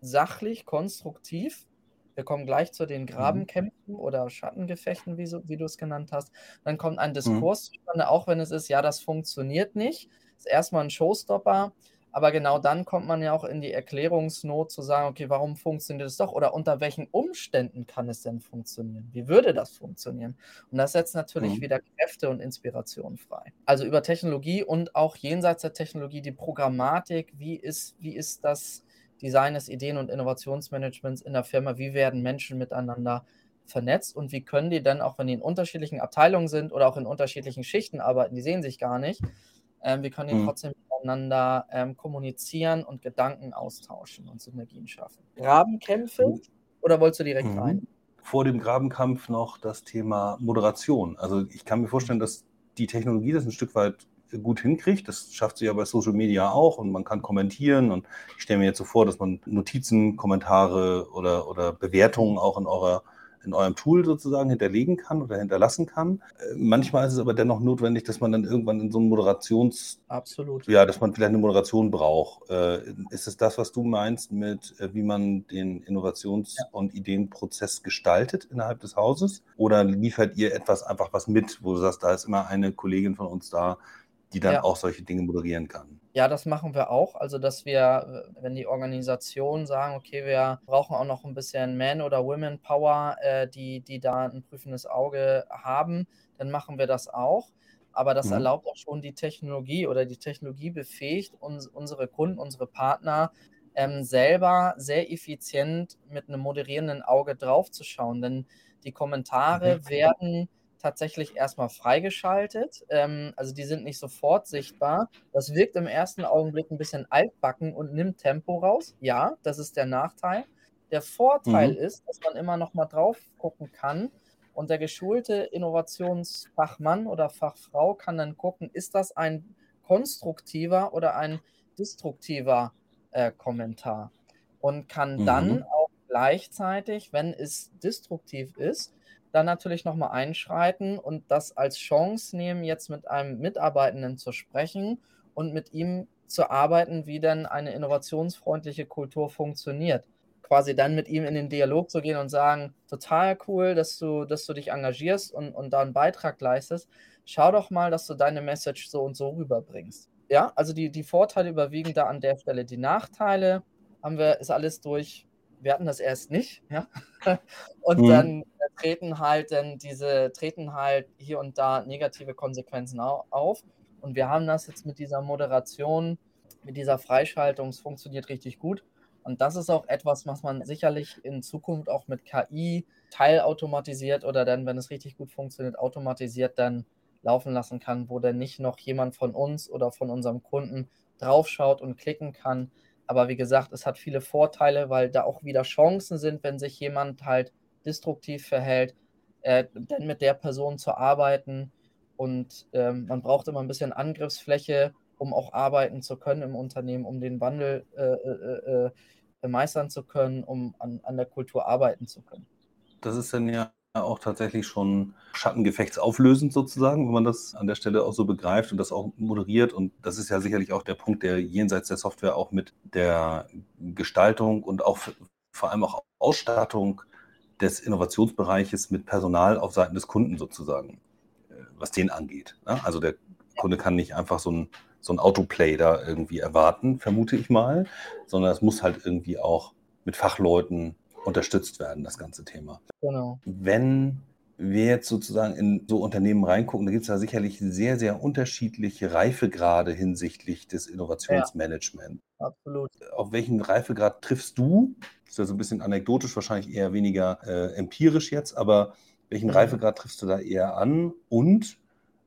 sachlich, konstruktiv. Wir kommen gleich zu den. Grabenkämpfen mhm. oder Schattengefechten, wie, so, wie du es genannt hast. Dann kommt ein mhm. Diskurs mhm. zustande, auch wenn es ist, ja, das funktioniert nicht. Das ist erstmal ein Showstopper. Aber genau dann kommt man ja auch in die Erklärungsnot zu sagen, okay, warum funktioniert es doch oder unter welchen Umständen kann es denn funktionieren? Wie würde das funktionieren? Und das setzt natürlich mhm. wieder Kräfte und Inspiration frei. Also über Technologie und auch jenseits der Technologie die Programmatik, wie ist, wie ist das Design des Ideen- und Innovationsmanagements in der Firma. Wie werden Menschen miteinander vernetzt und wie können die dann, auch wenn die in unterschiedlichen Abteilungen sind oder auch in unterschiedlichen Schichten arbeiten, die sehen sich gar nicht, ähm, wie können die mhm. trotzdem miteinander ähm, kommunizieren und Gedanken austauschen und Synergien schaffen. Grabenkämpfe mhm. oder wolltest du direkt mhm. rein?
Vor dem Grabenkampf noch das Thema Moderation. Also ich kann mir vorstellen, dass die Technologie das ein Stück weit gut hinkriegt. Das schafft sie ja bei Social Media auch und man kann kommentieren. Und ich stelle mir jetzt so vor, dass man Notizen, Kommentare oder, oder Bewertungen auch in eurer in eurem Tool sozusagen hinterlegen kann oder hinterlassen kann. Äh, manchmal ist es aber dennoch notwendig, dass man dann irgendwann in so einem Moderations...
Absolut.
Ja, dass man vielleicht eine Moderation braucht. Äh, ist es das, was du meinst mit, äh, wie man den Innovations- ja. und Ideenprozess gestaltet innerhalb des Hauses? Oder liefert ihr etwas einfach was mit, wo du sagst, da ist immer eine Kollegin von uns da, die dann ja. auch solche Dinge moderieren kann.
Ja, das machen wir auch. Also, dass wir, wenn die Organisationen sagen, okay, wir brauchen auch noch ein bisschen Man- oder Women-Power, äh, die, die da ein prüfendes Auge haben, dann machen wir das auch. Aber das mhm. erlaubt auch schon die Technologie oder die Technologie befähigt uns, unsere Kunden, unsere Partner ähm, selber sehr effizient mit einem moderierenden Auge draufzuschauen. Denn die Kommentare mhm. werden tatsächlich erstmal freigeschaltet. Ähm, also die sind nicht sofort sichtbar. Das wirkt im ersten Augenblick ein bisschen altbacken und nimmt Tempo raus. Ja, das ist der Nachteil. Der Vorteil mhm. ist, dass man immer noch mal drauf gucken kann und der geschulte Innovationsfachmann oder Fachfrau kann dann gucken, ist das ein konstruktiver oder ein destruktiver äh, Kommentar und kann mhm. dann auch gleichzeitig, wenn es destruktiv ist, dann natürlich nochmal einschreiten und das als Chance nehmen, jetzt mit einem Mitarbeitenden zu sprechen und mit ihm zu arbeiten, wie denn eine innovationsfreundliche Kultur funktioniert. Quasi dann mit ihm in den Dialog zu gehen und sagen, total cool, dass du, dass du dich engagierst und, und da einen Beitrag leistest. Schau doch mal, dass du deine Message so und so rüberbringst. Ja, also die, die Vorteile überwiegen da an der Stelle. Die Nachteile haben wir, ist alles durch, wir hatten das erst nicht, ja. Und mhm. dann treten halt dann diese, treten halt hier und da negative Konsequenzen auf. Und wir haben das jetzt mit dieser Moderation, mit dieser Freischaltung, es funktioniert richtig gut. Und das ist auch etwas, was man sicherlich in Zukunft auch mit KI teilautomatisiert oder dann, wenn es richtig gut funktioniert, automatisiert dann laufen lassen kann, wo dann nicht noch jemand von uns oder von unserem Kunden draufschaut und klicken kann. Aber wie gesagt, es hat viele Vorteile, weil da auch wieder Chancen sind, wenn sich jemand halt destruktiv verhält, äh, dann mit der Person zu arbeiten. Und ähm, man braucht immer ein bisschen Angriffsfläche, um auch arbeiten zu können im Unternehmen, um den Wandel äh, äh, äh, meistern zu können, um an, an der Kultur arbeiten zu können.
Das ist dann ja auch tatsächlich schon Schattengefechtsauflösend sozusagen, wenn man das an der Stelle auch so begreift und das auch moderiert. Und das ist ja sicherlich auch der Punkt, der jenseits der Software auch mit der Gestaltung und auch vor allem auch Ausstattung des Innovationsbereiches mit Personal auf Seiten des Kunden sozusagen, äh, was den angeht. Ne? Also der Kunde kann nicht einfach so ein, so ein Autoplay da irgendwie erwarten, vermute ich mal, sondern es muss halt irgendwie auch mit Fachleuten unterstützt werden, das ganze Thema.
Genau.
Wenn wir jetzt sozusagen in so Unternehmen reingucken, da gibt es ja sicherlich sehr, sehr unterschiedliche Reifegrade hinsichtlich des Innovationsmanagements.
Ja, absolut.
Auf welchen Reifegrad triffst du? Das ist ja so ein bisschen anekdotisch, wahrscheinlich eher weniger äh, empirisch jetzt, aber welchen mhm. Reifegrad triffst du da eher an? Und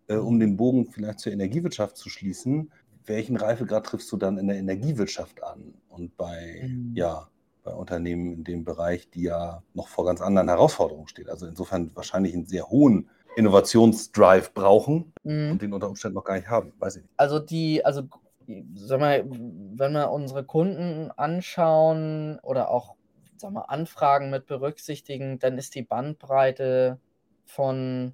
äh, um den Bogen vielleicht zur Energiewirtschaft zu schließen, welchen Reifegrad triffst du dann in der Energiewirtschaft an? Und bei, mhm. ja, bei Unternehmen in dem Bereich, die ja noch vor ganz anderen Herausforderungen stehen. Also insofern wahrscheinlich einen sehr hohen Innovationsdrive brauchen mhm. und den unter Umständen noch gar nicht haben, weiß ich nicht.
Also die, also sag mal, wenn wir unsere Kunden anschauen oder auch sag mal, Anfragen mit berücksichtigen, dann ist die Bandbreite von,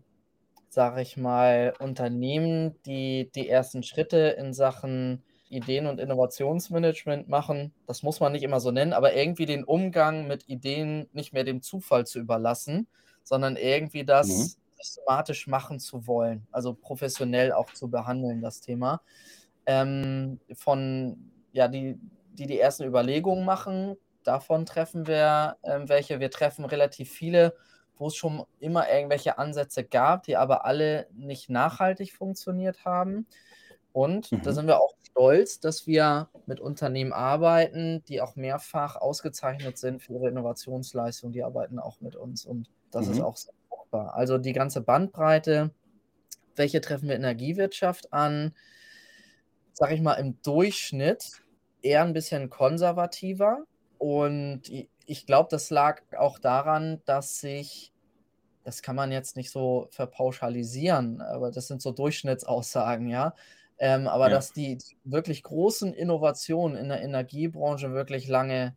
sage ich mal, Unternehmen, die die ersten Schritte in Sachen Ideen- und Innovationsmanagement machen. Das muss man nicht immer so nennen, aber irgendwie den Umgang mit Ideen nicht mehr dem Zufall zu überlassen, sondern irgendwie das mhm. systematisch machen zu wollen, also professionell auch zu behandeln, das Thema. Ähm, von, ja, die, die die ersten Überlegungen machen, davon treffen wir ähm, welche. Wir treffen relativ viele, wo es schon immer irgendwelche Ansätze gab, die aber alle nicht nachhaltig funktioniert haben. Und da
Mhm.
sind wir auch stolz, dass wir mit Unternehmen arbeiten, die auch mehrfach ausgezeichnet sind für ihre Innovationsleistung. Die arbeiten auch mit uns und das ist
Mhm.
auch sehr fruchtbar. Also die ganze Bandbreite. Welche treffen wir Energiewirtschaft an? Sage ich mal, im Durchschnitt eher ein bisschen konservativer. Und ich glaube, das lag auch daran, dass sich das kann man jetzt nicht so verpauschalisieren, aber das sind so Durchschnittsaussagen, ja. Ähm, aber
Ja.
dass die wirklich großen Innovationen in der Energiebranche wirklich lange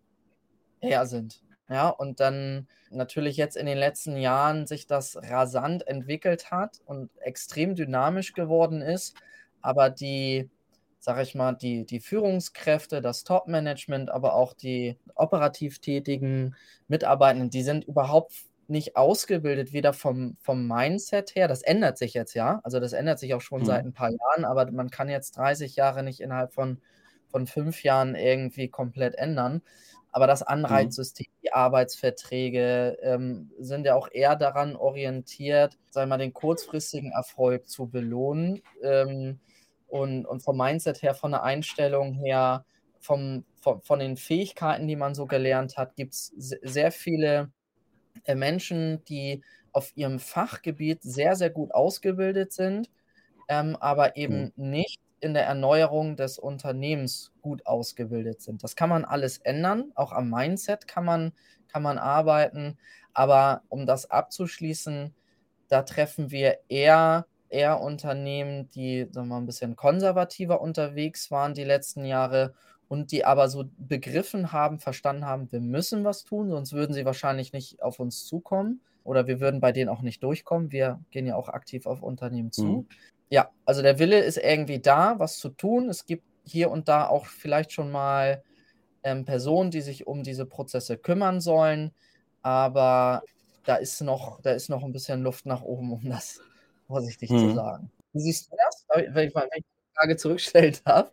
her sind, ja. Und dann natürlich jetzt in den letzten Jahren sich das rasant entwickelt hat und extrem dynamisch geworden ist, aber die, sage ich mal, die die Führungskräfte, das Top-Management, aber auch die operativ tätigen Mitarbeitenden, die sind überhaupt nicht ausgebildet, weder vom vom Mindset her das ändert sich jetzt, ja. Also, das ändert sich auch schon seit
Mhm.
'n paar Jahren, aber man kann jetzt 30 Jahre nicht innerhalb von von 5 Jahren irgendwie komplett ändern. Aber das
Mhm.
Anreizsystem, die Arbeitsverträge, ähm, sind ja auch eher daran orientiert, sage ich mal, den kurzfristigen Erfolg zu belohnen. Ähm, und und vom Mindset her, von der Einstellung her, vom vo von den Fähigkeiten, die man so gelernt hat, gibt's se sehr viele, Menschen, die auf ihrem Fachgebiet sehr, sehr gut ausgebildet sind, ähm, aber
Mhm.
eben nicht in der Erneuerung des Unternehmens gut ausgebildet sind. Das kann man alles ändern. Auch am Mindset kann man kann man arbeiten. Aber um das abzuschließen, da treffen wir eher eher Unternehmen, die, sagen wir mal, 'n bisschen konservativer unterwegs waren die letzten Jahre und die aber so begriffen haben, verstanden haben: „Wir müssen was tun, sonst würden sie wahrscheinlich nicht auf uns zukommen oder wir würden bei denen auch nicht durchkommen.“ Wir gehen ja auch aktiv auf Unternehmen zu.
Mhm.
Ja, also der Wille ist irgendwie da, was zu tun. Es gibt hier und da auch vielleicht schon mal, ähm, Personen, die sich um diese Prozesse kümmern sollen, aber da ist noch da ist noch 'n bisschen Luft nach oben, um das vorsichtig zu
Mhm.
sagen. Wie siehst du das? Wenn ich mal die Frage zurückstellen darf.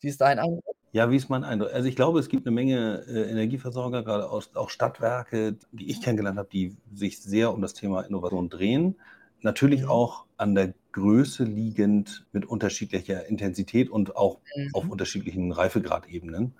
Wie ist dein Eindruck?
Ja, wie ist mein Eindruck? Also, ich glaube, es gibt 'ne Menge, äh, Energieversorger, grade aus auch Stadtwerke, die ich kennengelernt habe, die sich sehr um das Thema Innovation drehen. Natürlich
Mhm.
auch an der Größe liegend mit unterschiedlicher Intensität und auch auf
Mhm.
unterschiedlichen Reifegradebenen.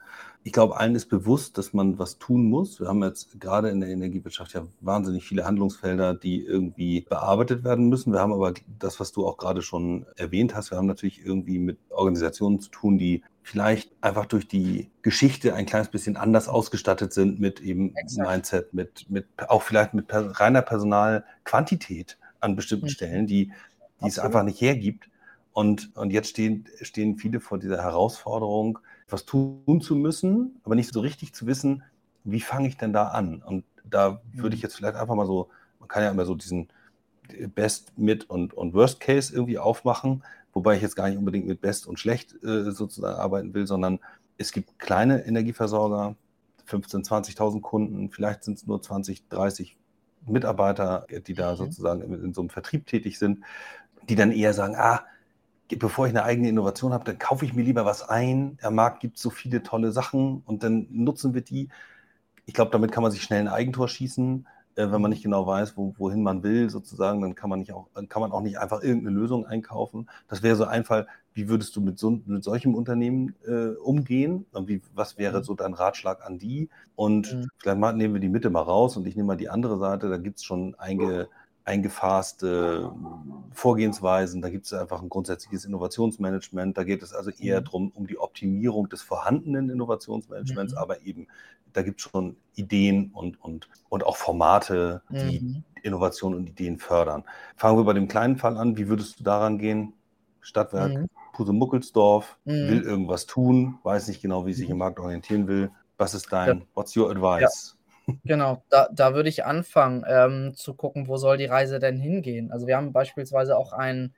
Ich glaube, allen ist bewusst, dass man was tun muss. Wir haben jetzt grade in der Energiewirtschaft ja wahnsinnig viele Handlungsfelder, die irgendwie bearbeitet werden müssen. Wir haben aber das, was du auch grade schon erwähnt hast, wir haben natürlich irgendwie mit Organisationen zu tun, die vielleicht einfach durch die Geschichte ein kleines bisschen anders ausgestattet sind mit eben
Exakt.
Mindset, mit mit auch vielleicht mit reiner Personalquantität an bestimmten
Mhm.
Stellen, die die es
Absolut.
einfach nicht hergibt. Und und jetzt stehen stehen viele vor dieser Herausforderung, was tun zu müssen, aber nicht so richtig zu wissen: „Wie fange ich denn da an?“ Und da würde ich
Mhm.
jetzt vielleicht einfach mal so man kann ja immer so diesen, Best, Mid und und Worst Case irgendwie aufmachen, wobei ich jetzt gar nicht unbedingt mit Best und Schlecht, äh, sozusagen arbeiten will, sondern es gibt kleine Energieversorger, 15, 20.000 Kunden, vielleicht sind's nur 20, 30 Mitarbeiter, die da
Mhm.
sozusagen in in so 'nem Vertrieb tätig sind, die dann eher sagen: „Ah, bevor ich 'ne eigene Innovation habe, dann kaufe ich mir lieber was ein. Am Markt gibt's so viele tolle Sachen und dann nutzen wir die.“ Ich glaube, damit kann man sich schnell 'n Eigentor schießen, äh, wenn man nicht genau weiß, wo wohin man will sozusagen, dann kann man nicht auch kann man auch nicht einfach irgend 'ne Lösung einkaufen. Das wäre so ein Fall. Wie würdest du mit so mit solchem Unternehmen, äh, umgehen? Und wie was wäre
Mhm.
so dein Ratschlag an die? Und
Mhm.
vielleicht mal nehmen wir die Mitte mal raus und ich nehme mal die andere Seite. Da gibt's schon einge eingefasste Vorgehensweisen. Da gibt's einfach 'n grundsätzliches Innovationsmanagement. Da geht es also eher
Mhm.
drum um die Optimierung des vorhandenen Innovationsmanagements,
Mhm.
aber eben da gibt's schon Ideen und und und auch Formate, die
Mhm.
Innovation und Ideen fördern. Fangen wir bei dem kleinen Fall an. Wie würdest du daran gehen? Stadtwerk
Mhm.
Pusemuckelsdorf will
Mhm.
irgendwas tun, weiß nicht genau, wie sich
Mhm.
im Markt orientieren will. Was ist
Ja.
dein what's your
Ja. Genau, da da würde ich anfangen, ähm, zu gucken, wo soll die Reise denn hingehen? Also, wir haben beispielsweise auch einen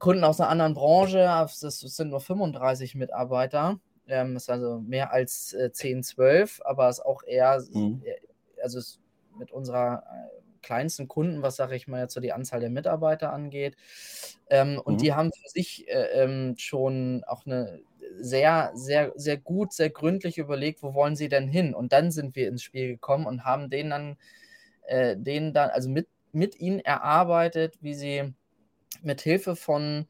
Kunden aus 'ner anderen Branche, das sind nur 35 Mitarbeiter. Ähm, ist also mehr als, äh, 10, 12, aber ist auch eher
Mhm.
äh, also, ist mit unserer, äh, kleinsten Kunden, was, sage ich mal, jetzt so die Anzahl der Mitarbeiter angeht. Ähm, und
Mhm.
die haben für sich, äh, ähm, schon auch 'ne sehr, sehr, sehr gut, sehr gründlich überlegt, wo wollen sie denn hin? Und dann sind wir ins Spiel gekommen und haben denen dann äh, denen dann also, mit mit ihnen erarbeitet, wie sie mit Hilfe von,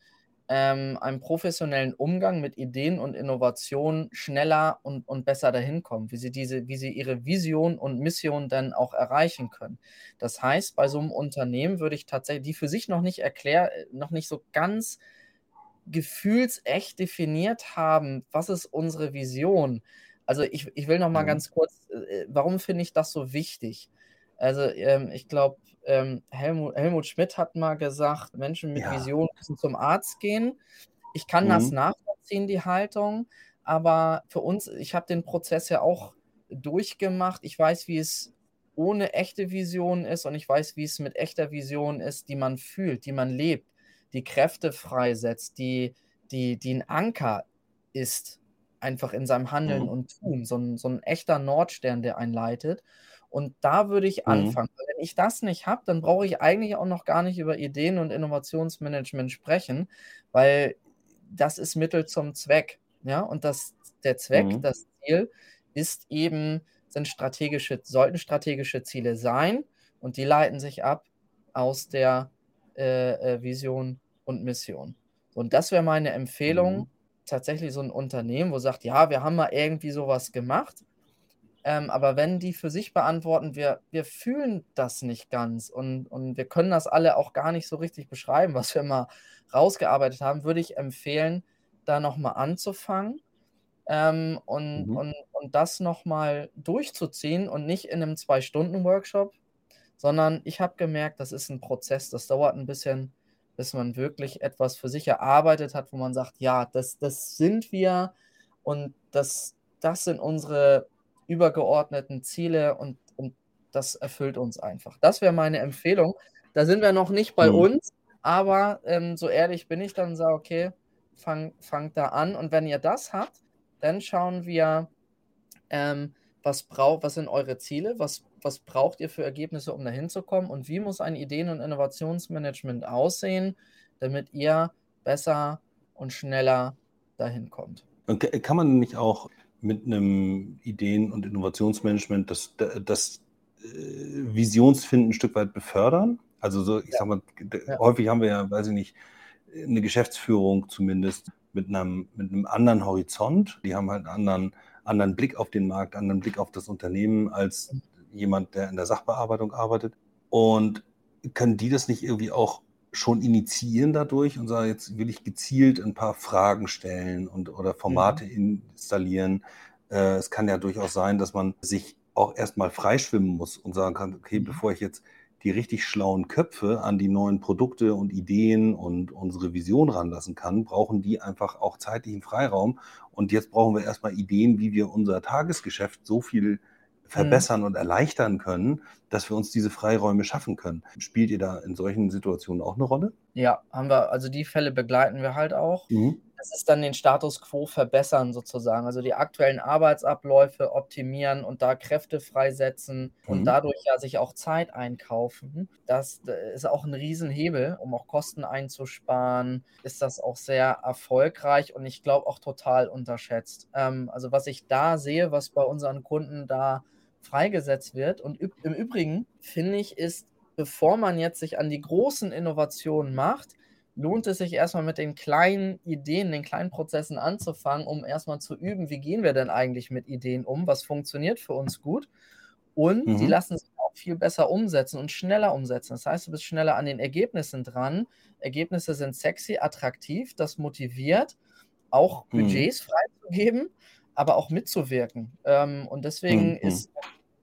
ähm, einem professionellen Umgang mit Ideen und Innovationen schneller und, und besser dahin kommen, wie sie diese, wie sie ihre Vision und Mission dann auch erreichen können. Das heißt, bei so einem Unternehmen würde ich tatsächlich, die für sich noch nicht erklärt, noch nicht so ganz gefühlsecht definiert haben, was ist unsere Vision. Also ich, ich will noch mal mhm. ganz kurz, äh, warum finde ich das so wichtig? Also ähm, ich glaube, ähm, Helmut, Helmut Schmidt hat mal gesagt, Menschen mit ja. Vision müssen zum Arzt gehen. Ich kann mhm. das nachvollziehen, die Haltung, aber für uns, ich habe den Prozess ja auch durchgemacht. Ich weiß, wie es ohne echte Vision ist und ich weiß, wie es mit echter Vision ist, die man fühlt, die man lebt, die Kräfte freisetzt, die, die, die ein Anker ist, einfach in seinem Handeln mhm. und Tun, so ein, so ein echter Nordstern, der einleitet. Und da würde ich mhm. anfangen. Wenn ich das nicht habe, dann brauche ich eigentlich auch noch gar nicht über Ideen und Innovationsmanagement sprechen, weil das ist Mittel zum Zweck. Ja, und das, der Zweck, mhm. das Ziel ist eben, sind strategische, sollten strategische Ziele sein und die leiten sich ab aus der äh, äh Vision und Mission. Und das wäre meine Empfehlung, mhm. tatsächlich so ein Unternehmen, wo sagt, ja, wir haben mal irgendwie sowas gemacht, ähm, aber wenn die für sich beantworten, wir, wir fühlen das nicht ganz und, und wir können das alle auch gar nicht so richtig beschreiben, was wir mal rausgearbeitet haben, würde ich empfehlen, da nochmal anzufangen ähm, und, mhm. und, und das nochmal durchzuziehen und nicht in einem Zwei-Stunden-Workshop, sondern ich habe gemerkt, das ist ein Prozess, das dauert ein bisschen, bis man wirklich etwas für sich erarbeitet hat, wo man sagt, ja, das, das sind wir und das, das sind unsere übergeordneten Ziele und, und das erfüllt uns einfach. Das wäre meine Empfehlung. Da sind wir noch nicht bei mhm. uns, aber ähm, so ehrlich bin ich dann sage, okay, fang, fangt da an. Und wenn ihr das habt, dann schauen wir, ähm, was, braucht, was sind eure Ziele, was, was braucht ihr für Ergebnisse, um dahin zu kommen und wie muss ein Ideen- und Innovationsmanagement aussehen, damit ihr besser und schneller dahin kommt.
Kann man nicht auch mit einem Ideen- und Innovationsmanagement das, das äh, Visionsfinden ein Stück weit befördern. Also so, ich ja. sag mal, ja. häufig haben wir ja, weiß ich nicht, eine Geschäftsführung zumindest mit einem, mit einem anderen Horizont. Die haben halt einen anderen, anderen Blick auf den Markt, anderen Blick auf das Unternehmen als jemand, der in der Sachbearbeitung arbeitet. Und können die das nicht irgendwie auch schon initiieren dadurch und sagen, jetzt will ich gezielt ein paar Fragen stellen und oder Formate mhm. installieren. Äh, es kann ja durchaus sein, dass man sich auch erstmal freischwimmen muss und sagen kann, okay, mhm. bevor ich jetzt die richtig schlauen Köpfe an die neuen Produkte und Ideen und unsere Vision ranlassen kann, brauchen die einfach auch zeitlichen Freiraum. Und jetzt brauchen wir erstmal Ideen, wie wir unser Tagesgeschäft so viel. Verbessern mhm. und erleichtern können, dass wir uns diese Freiräume schaffen können. Spielt ihr da in solchen Situationen auch eine Rolle?
Ja, haben wir, also die Fälle begleiten wir halt auch. Mhm. Das ist dann den Status quo verbessern sozusagen, also die aktuellen Arbeitsabläufe optimieren und da Kräfte freisetzen mhm. und dadurch ja sich auch Zeit einkaufen. Das ist auch ein Riesenhebel, um auch Kosten einzusparen. Ist das auch sehr erfolgreich und ich glaube auch total unterschätzt. Ähm, also was ich da sehe, was bei unseren Kunden da freigesetzt wird. Und im Übrigen finde ich, ist, bevor man jetzt sich an die großen Innovationen macht, lohnt es sich erstmal mit den kleinen Ideen, den kleinen Prozessen anzufangen, um erstmal zu üben, wie gehen wir denn eigentlich mit Ideen um, was funktioniert für uns gut. Und mhm. die lassen sich auch viel besser umsetzen und schneller umsetzen. Das heißt, du bist schneller an den Ergebnissen dran. Ergebnisse sind sexy, attraktiv, das motiviert, auch mhm. Budgets freizugeben aber auch mitzuwirken. Ähm, und deswegen mhm. ist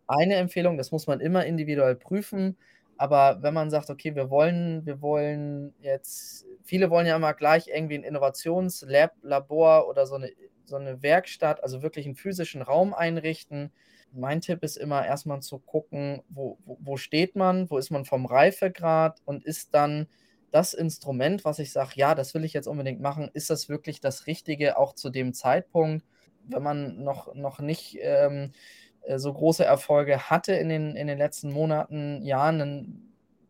eine Empfehlung, das muss man immer individuell prüfen. Aber wenn man sagt, okay, wir wollen, wir wollen jetzt, viele wollen ja immer gleich irgendwie ein Innovationslab, Labor oder so eine, so eine Werkstatt, also wirklich einen physischen Raum einrichten. Mein Tipp ist immer erstmal zu gucken, wo, wo, wo steht man, wo ist man vom Reifegrad und ist dann das Instrument, was ich sage, ja, das will ich jetzt unbedingt machen, ist das wirklich das Richtige auch zu dem Zeitpunkt? Wenn man noch, noch nicht ähm, äh, so große Erfolge hatte in den, in den letzten Monaten, Jahren, dann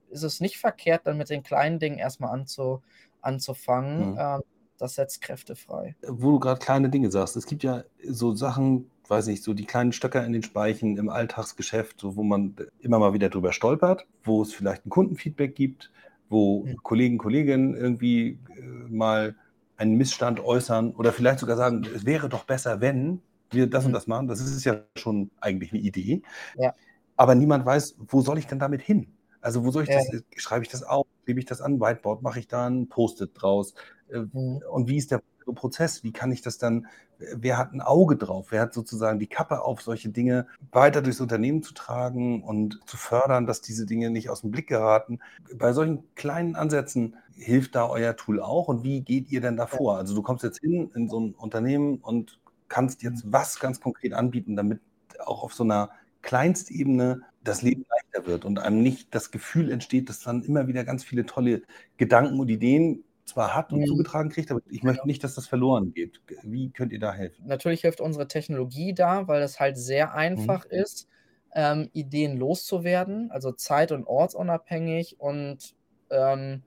ist es nicht verkehrt, dann mit den kleinen Dingen erstmal anzu, anzufangen. Mhm. Ähm, das setzt Kräfte frei.
Wo du gerade kleine Dinge sagst, es gibt ja so Sachen, weiß nicht, so die kleinen Stöcker in den Speichen im Alltagsgeschäft, so, wo man immer mal wieder drüber stolpert, wo es vielleicht ein Kundenfeedback gibt, wo mhm. Kollegen, Kolleginnen irgendwie äh, mal einen Missstand äußern oder vielleicht sogar sagen, es wäre doch besser, wenn wir das und
Mhm.
das machen. Das ist ja schon eigentlich eine Idee.
Ja.
Aber niemand weiß, wo soll ich denn damit hin? Also wo soll ich
Ja.
das, schreibe ich das auf, klebe ich das an Whiteboard, mache ich da ein Post-it draus? Äh,
Mhm.
Und wie ist der Prozess? Wie kann ich das dann, wer hat ein Auge drauf? Wer hat sozusagen die Kappe auf, solche Dinge weiter durchs Unternehmen zu tragen und zu fördern, dass diese Dinge nicht aus dem Blick geraten? Bei solchen kleinen Ansätzen hilft da euer Tool auch und wie geht ihr denn da vor? Also du kommst jetzt hin in so ein Unternehmen und kannst jetzt was ganz konkret anbieten, damit auch auf so einer Kleinstebene das Leben leichter wird und einem nicht das Gefühl entsteht, dass dann immer wieder ganz viele tolle Gedanken und Ideen zwar hat und
Mhm.
zugetragen kriegt, aber ich möchte nicht, dass das verloren geht. Wie könnt ihr da helfen?
Natürlich hilft unsere Technologie da, weil es halt sehr einfach ist, ähm, Ideen loszuwerden, also zeit- und ortsunabhängig und ähm,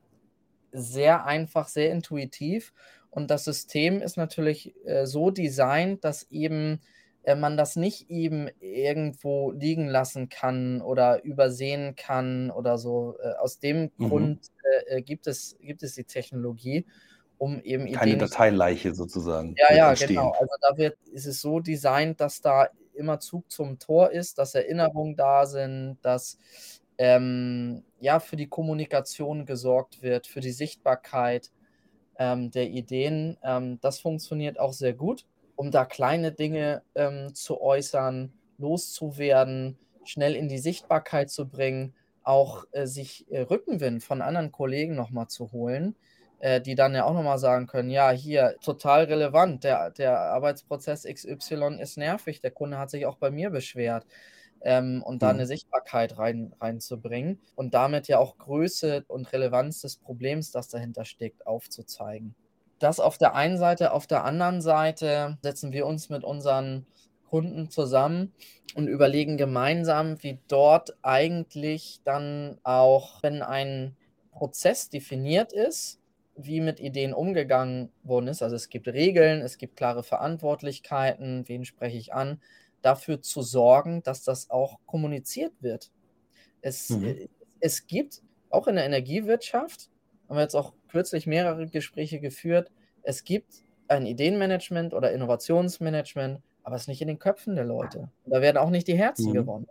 sehr einfach, sehr intuitiv. Und das System ist natürlich äh, so designt, dass eben äh, man das nicht eben irgendwo liegen lassen kann oder übersehen kann oder so. Äh, aus dem
Mhm.
Grund äh, äh, gibt es, gibt es die Technologie, um eben
Keine
Ideen nicht
Dateileiche sozusagen
ja, ja,
entstehen.
genau. Also da wird ist es so designt, dass da immer Zug zum Tor ist, dass Erinnerungen da sind, dass, ähm, ja, für die Kommunikation gesorgt wird, für die Sichtbarkeit, ähm, der Ideen. Ähm, das funktioniert auch sehr gut, um da kleine Dinge, ähm, zu äußern, loszuwerden, schnell in die Sichtbarkeit zu bringen, auch, äh, sich, äh, Rückenwind von anderen Kollegen noch mal zu holen, äh, die dann ja auch noch mal sagen können: „Ja, hier total relevant, der der Arbeitsprozess XY ist nervig, der Kunde hat sich auch bei mir beschwert.“ Ähm, und da
Mhm.
'ne Sichtbarkeit rein reinzubringen und damit ja auch Größe und Relevanz des Problems, das dahinter steckt, aufzuzeigen. Das auf der einen Seite. Auf der anderen Seite setzen wir uns mit unseren Kunden zusammen und überlegen gemeinsam, wie dort eigentlich dann auch, wenn ein Prozess definiert ist, wie mit Ideen umgegangen worden ist. Also, es gibt Regeln, es gibt klare Verantwortlichkeiten, wen spreche ich an, dafür zu sorgen, dass das auch kommuniziert wird. Es
Mhm.
es gibt auch in der Energiewirtschaft haben wir jetzt auch kürzlich mehrere Gespräche geführt, es gibt ein Ideenmanagement oder Innovationsmanagement, aber es ist nicht in den Köpfen der Leute. Da werden auch nicht die Herzen
Mhm.
gewonnen.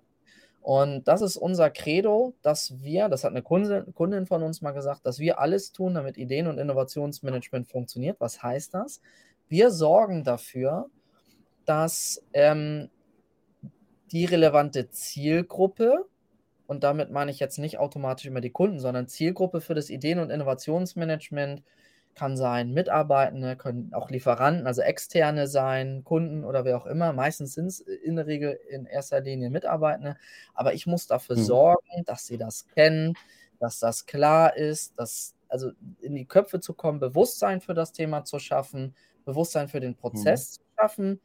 Und das ist unser Credo, dass wir das hat 'ne Kunde Kundin von uns mal gesagt, dass wir alles tun, damit Ideen und Innovationsmanagement funktioniert. Was heißt das? Wir sorgen dafür, dass, ähm, die relevante Zielgruppe und damit meine ich jetzt nicht automatisch immer die Kunden, sondern Zielgruppe für das Ideen und Innovationsmanagement kann sein Mitarbeitende, können auch Lieferanten, also Externe sein, Kunden oder wer auch immer. Meistens sind's in der Regel in erster Linie Mitarbeitende, aber ich muss dafür
Mhm.
sorgen, dass sie das kennen, dass das klar ist, dass also in die Köpfe zu kommen, Bewusstsein für das Thema zu schaffen, Bewusstsein für den
Mhm.
Prozess zu schaffen,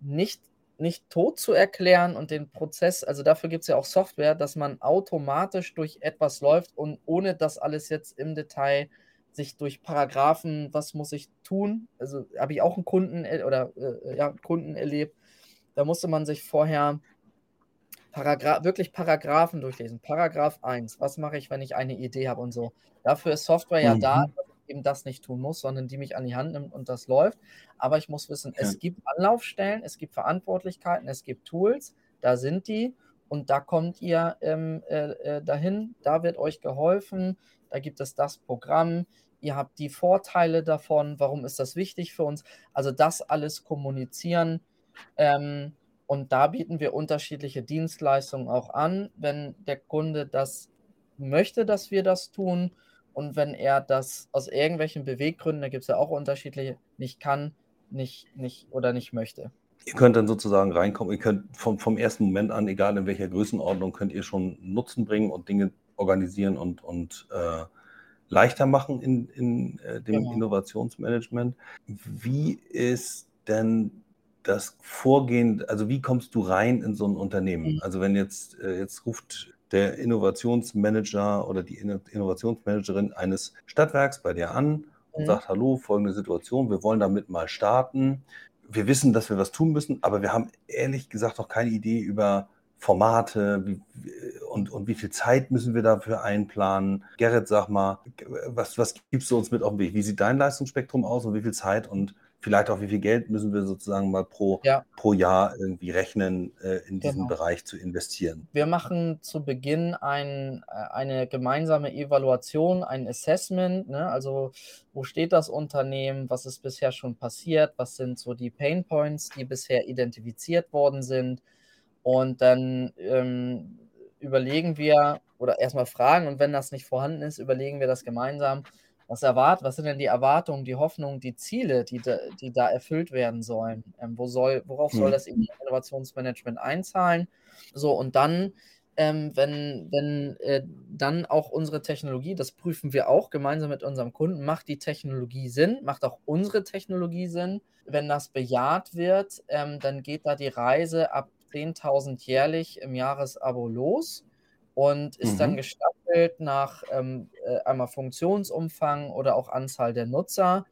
nicht nicht tot zu erklären und den Prozess also dafür gibt's ja auch Software, dass man automatisch durch etwas läuft und ohne das alles jetzt im Detail sich durch Paragraphen was muss ich tun? Also, habe ich auch 'n Kunden er oder, äh, ja, Kunden erlebt, da musste man sich vorher Paragra wirklich Paragraphen durchlesen. Paragraph 1: „Was mache ich, wenn ich eine Idee habe?“ und so. Dafür ist Software ja da,
Mhm.
dass ich eben das nicht tun muss, sondern die mich an die Hand nimmt und das läuft. Aber ich muss wissen,
Ja.
es gibt Anlaufstellen, es gibt Verantwortlichkeiten, es gibt Tools, da sind die und da kommt ihr, ähm, äh, äh, dahin, da wird euch geholfen, da gibt es das Programm, ihr habt die Vorteile davon, warum ist das wichtig für uns? Also, das alles kommunizieren, ähm, und da bieten wir unterschiedliche Dienstleistungen auch an, wenn der Kunde das möchte, dass wir das tun und wenn er das aus irgendwelchen Beweggründen, da gibt's ja auch unterschiedliche, nicht kann, nicht nicht oder nicht möchte.
Ihr könnt dann sozusagen reinkommen. Ihr könnt vom vom ersten Moment an, egal in welcher Größenordnung, könnt ihr schon Nutzen bringen und Dinge organisieren und und, äh, leichter machen in in, äh, dem
Genau.
Innovationsmanagement. Wie ist denn das Vorgehen also, wie kommst du rein in so 'n Unternehmen?
Mhm.
Also, wenn jetzt äh, jetzt ruft der Innovationsmanager oder die Inno Innovationsmanagerin eines Stadtwerks bei dir an und
Mhm.
sagt: „Hallo, folgende Situation, wir wollen damit mal starten. Wir wissen, dass wir was tun müssen, aber wir haben ehrlich gesagt noch keine Idee über Formate, wie und, und wie viel Zeit müssen wir dafür einplanen? Gerrit, sag mal, was, was gibst du uns mit auf den Weg? Wie sieht dein Leistungsspektrum aus und wie viel Zeit und vielleicht auch wie viel Geld müssen wir sozusagen mal pro, ja. pro Jahr irgendwie rechnen, äh, in diesen genau. Bereich zu investieren?
Wir machen zu Beginn ein, äh, eine gemeinsame Evaluation, ein Assessment. Ne? Also, wo steht das Unternehmen? Was ist bisher schon passiert? Was sind so die Pain Points, die bisher identifiziert worden sind? Und dann ähm, überlegen wir oder erstmal fragen und wenn das nicht vorhanden ist, überlegen wir das gemeinsam. Was erwartet, was sind denn die Erwartungen, die Hoffnungen, die Ziele, die da, die da erfüllt werden sollen? Ähm, wo soll, worauf soll mhm. das Innovationsmanagement einzahlen? So, und dann, ähm, wenn, wenn äh, dann auch unsere Technologie, das prüfen wir auch gemeinsam mit unserem Kunden, macht die Technologie Sinn, macht auch unsere Technologie Sinn. Wenn das bejaht wird, ähm, dann geht da die Reise ab 10.000 jährlich im Jahresabo los und ist mhm. dann gestaffelt nach ähm, äh, einmal Funktionsumfang oder auch Anzahl der Nutzer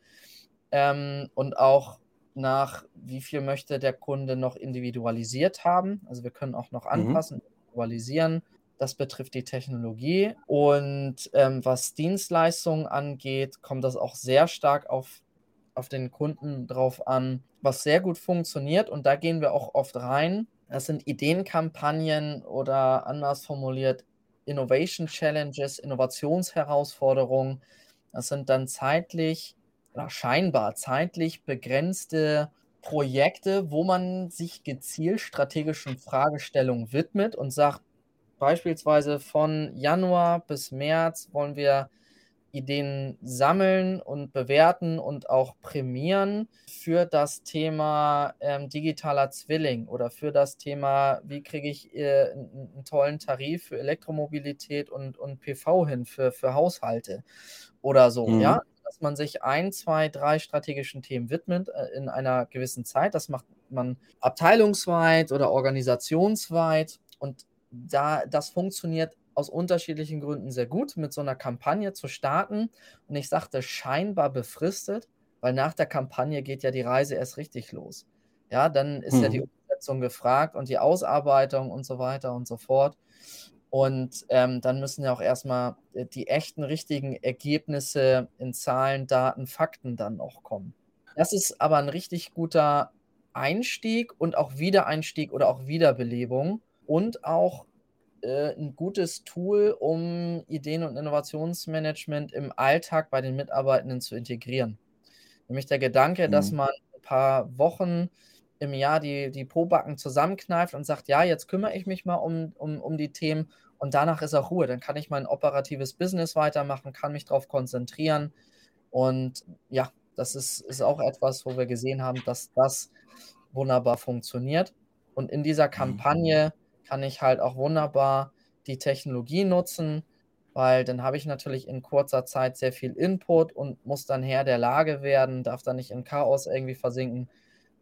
ähm, und auch nach wie viel möchte der Kunde noch individualisiert haben. Also wir können auch noch mhm. anpassen, mhm. individualisieren. Das betrifft die Technologie. Und ähm, was Dienstleistungen angeht, kommt das auch sehr stark auf, auf den Kunden drauf an, was sehr gut funktioniert. Und da gehen wir auch oft rein das sind Ideenkampagnen oder anders formuliert Innovation Challenges, Innovationsherausforderungen. Das sind dann zeitlich oder scheinbar zeitlich begrenzte Projekte, wo man sich gezielt strategischen Fragestellungen widmet und sagt, beispielsweise von Januar bis März wollen wir Ideen sammeln und bewerten und auch prämieren für das Thema ähm, digitaler Zwilling oder für das Thema, wie kriege ich äh, einen, tollen Tarif für Elektromobilität und, und PV hin für, für Haushalte oder so, mhm. ja. Dass man sich ein, zwei, drei strategischen Themen widmet äh, in einer gewissen Zeit. Das macht man abteilungsweit oder organisationsweit und da das funktioniert aus unterschiedlichen Gründen sehr gut, mit so einer Kampagne zu starten. Und ich sagte scheinbar befristet, weil nach der Kampagne geht ja die Reise erst richtig los. Ja, dann ist mhm. ja die mhm. Umsetzung gefragt und die Ausarbeitung und so weiter und so fort. Und ähm, dann müssen ja auch erstmal äh, die echten, richtigen Ergebnisse in Zahlen, Daten, Fakten dann auch kommen. Das ist aber ein richtig guter Einstieg und auch Wiedereinstieg oder auch Wiederbelebung und auch äh, ein gutes Tool, um Ideen- und Innovationsmanagement im Alltag bei den Mitarbeitenden zu integrieren. Nämlich der Gedanke, mhm. dass man ein paar Wochen im Jahr die, die Probacken zusammenkneift und sagt, ja, jetzt kümmere ich mich mal um, um, um die Themen und danach ist auch Ruhe. Dann kann ich mein operatives Business weitermachen, kann mich darauf konzentrieren. Und ja, das ist, ist auch etwas, wo wir gesehen haben, dass das wunderbar funktioniert. Und in dieser mhm. Kampagne mhm kann ich halt auch wunderbar die Technologie nutzen, weil dann habe ich natürlich in kurzer Zeit sehr viel Input und muss dann Herr der Lage werden, darf dann nicht in Chaos irgendwie versinken,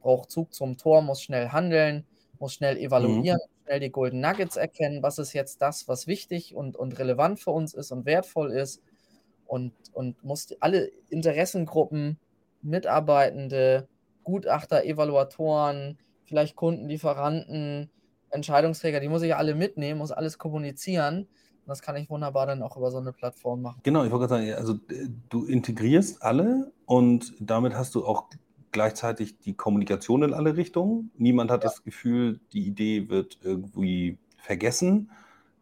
braucht Zug zum Tor, muss schnell handeln, muss schnell evaluieren, mhm. schnell die Golden Nuggets erkennen, was ist jetzt das, was wichtig und, und relevant für uns ist und wertvoll ist und, und muss alle Interessengruppen, Mitarbeitende, Gutachter, Evaluatoren, vielleicht Kunden, Lieferanten, Entscheidungsträger, die muss ich alle mitnehmen, muss alles kommunizieren. Und das kann ich wunderbar dann auch über so eine Plattform machen.
Genau, ich wollte gerade sagen, also äh, du integrierst alle und damit hast du auch gleichzeitig die Kommunikation in alle Richtungen. Niemand hat ja. das Gefühl, die Idee wird irgendwie vergessen.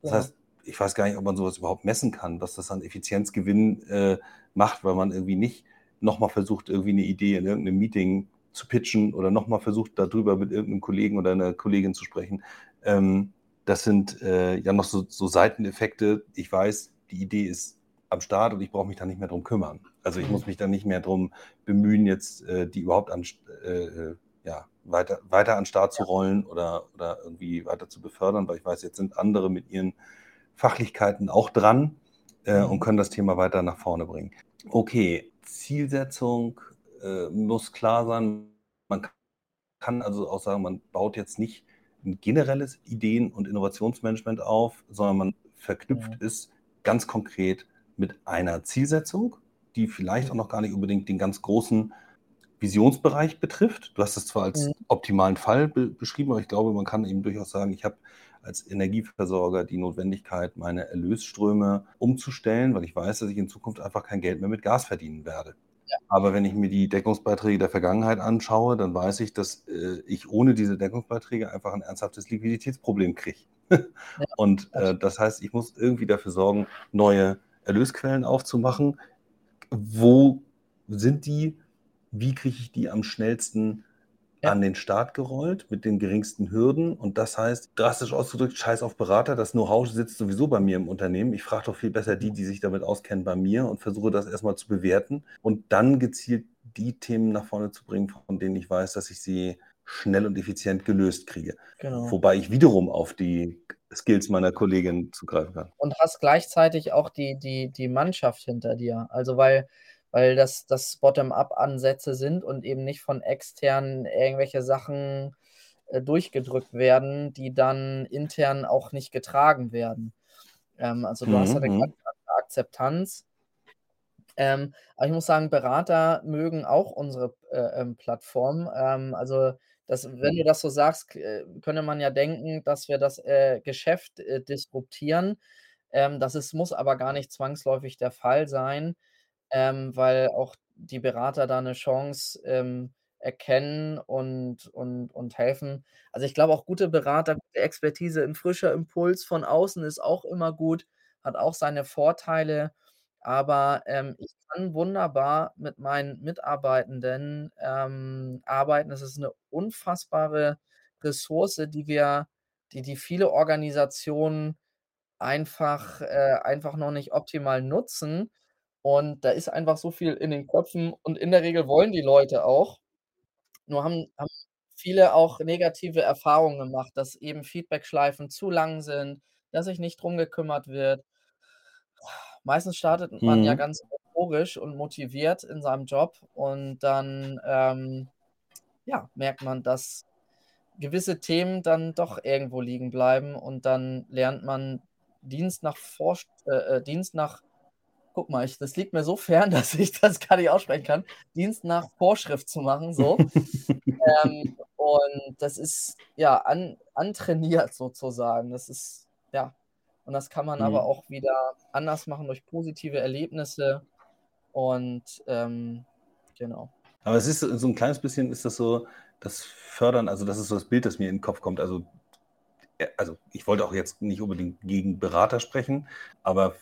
Das ja. heißt, ich weiß gar nicht, ob man sowas überhaupt messen kann, was das an Effizienzgewinn äh, macht, weil man irgendwie nicht nochmal versucht, irgendwie eine Idee in irgendeinem Meeting zu pitchen oder nochmal versucht, darüber mit irgendeinem Kollegen oder einer Kollegin zu sprechen. Ähm, das sind äh, ja noch so, so, Seiteneffekte. Ich weiß, die Idee ist am Start und ich brauche mich da nicht mehr drum kümmern. Also ich mhm. muss mich da nicht mehr drum bemühen, jetzt äh, die überhaupt an, äh, äh, ja, weiter, weiter an Start zu rollen oder, oder irgendwie weiter zu befördern, weil ich weiß, jetzt sind andere mit ihren Fachlichkeiten auch dran äh, und mhm. können das Thema weiter nach vorne bringen. Okay, Zielsetzung, äh, muss klar sein, man kann also auch sagen, man baut jetzt nicht ein generelles Ideen- und Innovationsmanagement auf, sondern man verknüpft ja. es ganz konkret mit einer Zielsetzung, die vielleicht auch noch gar nicht unbedingt den ganz großen Visionsbereich betrifft. Du hast es zwar als mhm. optimalen Fall be beschrieben, aber ich glaube, man kann eben durchaus sagen, ich habe als Energieversorger die Notwendigkeit, meine Erlösströme umzustellen, weil ich weiß, dass ich in Zukunft einfach kein Geld mehr mit Gas verdienen werde. Aber wenn ich mir die Deckungsbeiträge der Vergangenheit anschaue, dann weiß ich, dass äh, ich ohne diese Deckungsbeiträge einfach ein ernsthaftes Liquiditätsproblem kriege. Und äh, das heißt, ich muss irgendwie dafür sorgen, neue Erlösquellen aufzumachen. Wo sind die? Wie kriege ich die am schnellsten ja. an den Start gerollt mit den geringsten Hürden. Und das heißt, drastisch ausgedrückt, scheiß auf Berater. Das Know-how sitzt sowieso bei mir im Unternehmen. Ich frage doch viel besser die, die sich damit auskennen, bei mir und versuche das erstmal zu bewerten und dann gezielt die Themen nach vorne zu bringen, von denen ich weiß, dass ich sie schnell und effizient gelöst kriege. Genau. Wobei ich wiederum auf die Skills meiner Kollegin zugreifen kann.
Und hast gleichzeitig auch die, die, die Mannschaft hinter dir. Also weil weil das, das Bottom-up-Ansätze sind und eben nicht von externen irgendwelche Sachen äh, durchgedrückt werden, die dann intern auch nicht getragen werden. Ähm, also du mhm. hast ja eine mhm. Akzeptanz. Ähm, aber ich muss sagen, Berater mögen auch unsere äh, ähm, Plattform. Ähm, also das, wenn du das so sagst, äh, könnte man ja denken, dass wir das äh, Geschäft äh, disruptieren. Ähm, das ist, muss aber gar nicht zwangsläufig der Fall sein ähm, weil auch die Berater da eine Chance, ähm, erkennen und und und helfen. Also, ich glaube auch gute Berater, gute Expertise, 'n frischer Impuls von außen ist auch immer gut, hat auch seine Vorteile. Aber, ähm, ich kann wunderbar mit meinen Mitarbeitenden, ähm, arbeiten. Das ist 'ne unfassbare Ressource, die wir die die viele Organisationen einfach äh, einfach noch nicht optimal nutzen. Und da ist einfach so viel in den Köpfen und in der Regel wollen die Leute auch. Nur haben haben viele auch negative Erfahrungen gemacht, dass eben Feedbackschleifen zu lang sind, dass sich nicht drum gekümmert wird. Meistens startet man ja
Mhm.
ganz euphorisch und motiviert in seinem Job und dann, ähm, ja, merkt man, dass gewisse Themen dann doch irgendwo liegen bleiben und dann lernt man Dienst nach Vorsch äh, äh, Dienst nach Guck mal, ich das liegt mir so fern, dass ich das gar nicht aussprechen kann, Dienst nach Vorschrift zu machen, so. Ähm, und das ist, ja, an antrainiert sozusagen. Das ist ja, und das kann man aber
Mhm.
auch wieder anders machen durch positive Erlebnisse und, ähm, genau.
Aber es ist so so 'n kleines bisschen ist das so das Fördern also, das ist so das Bild, das mir in 'n Kopf kommt. Also, äh, also, ich wollte auch jetzt nicht unbedingt gegen Berater sprechen, aber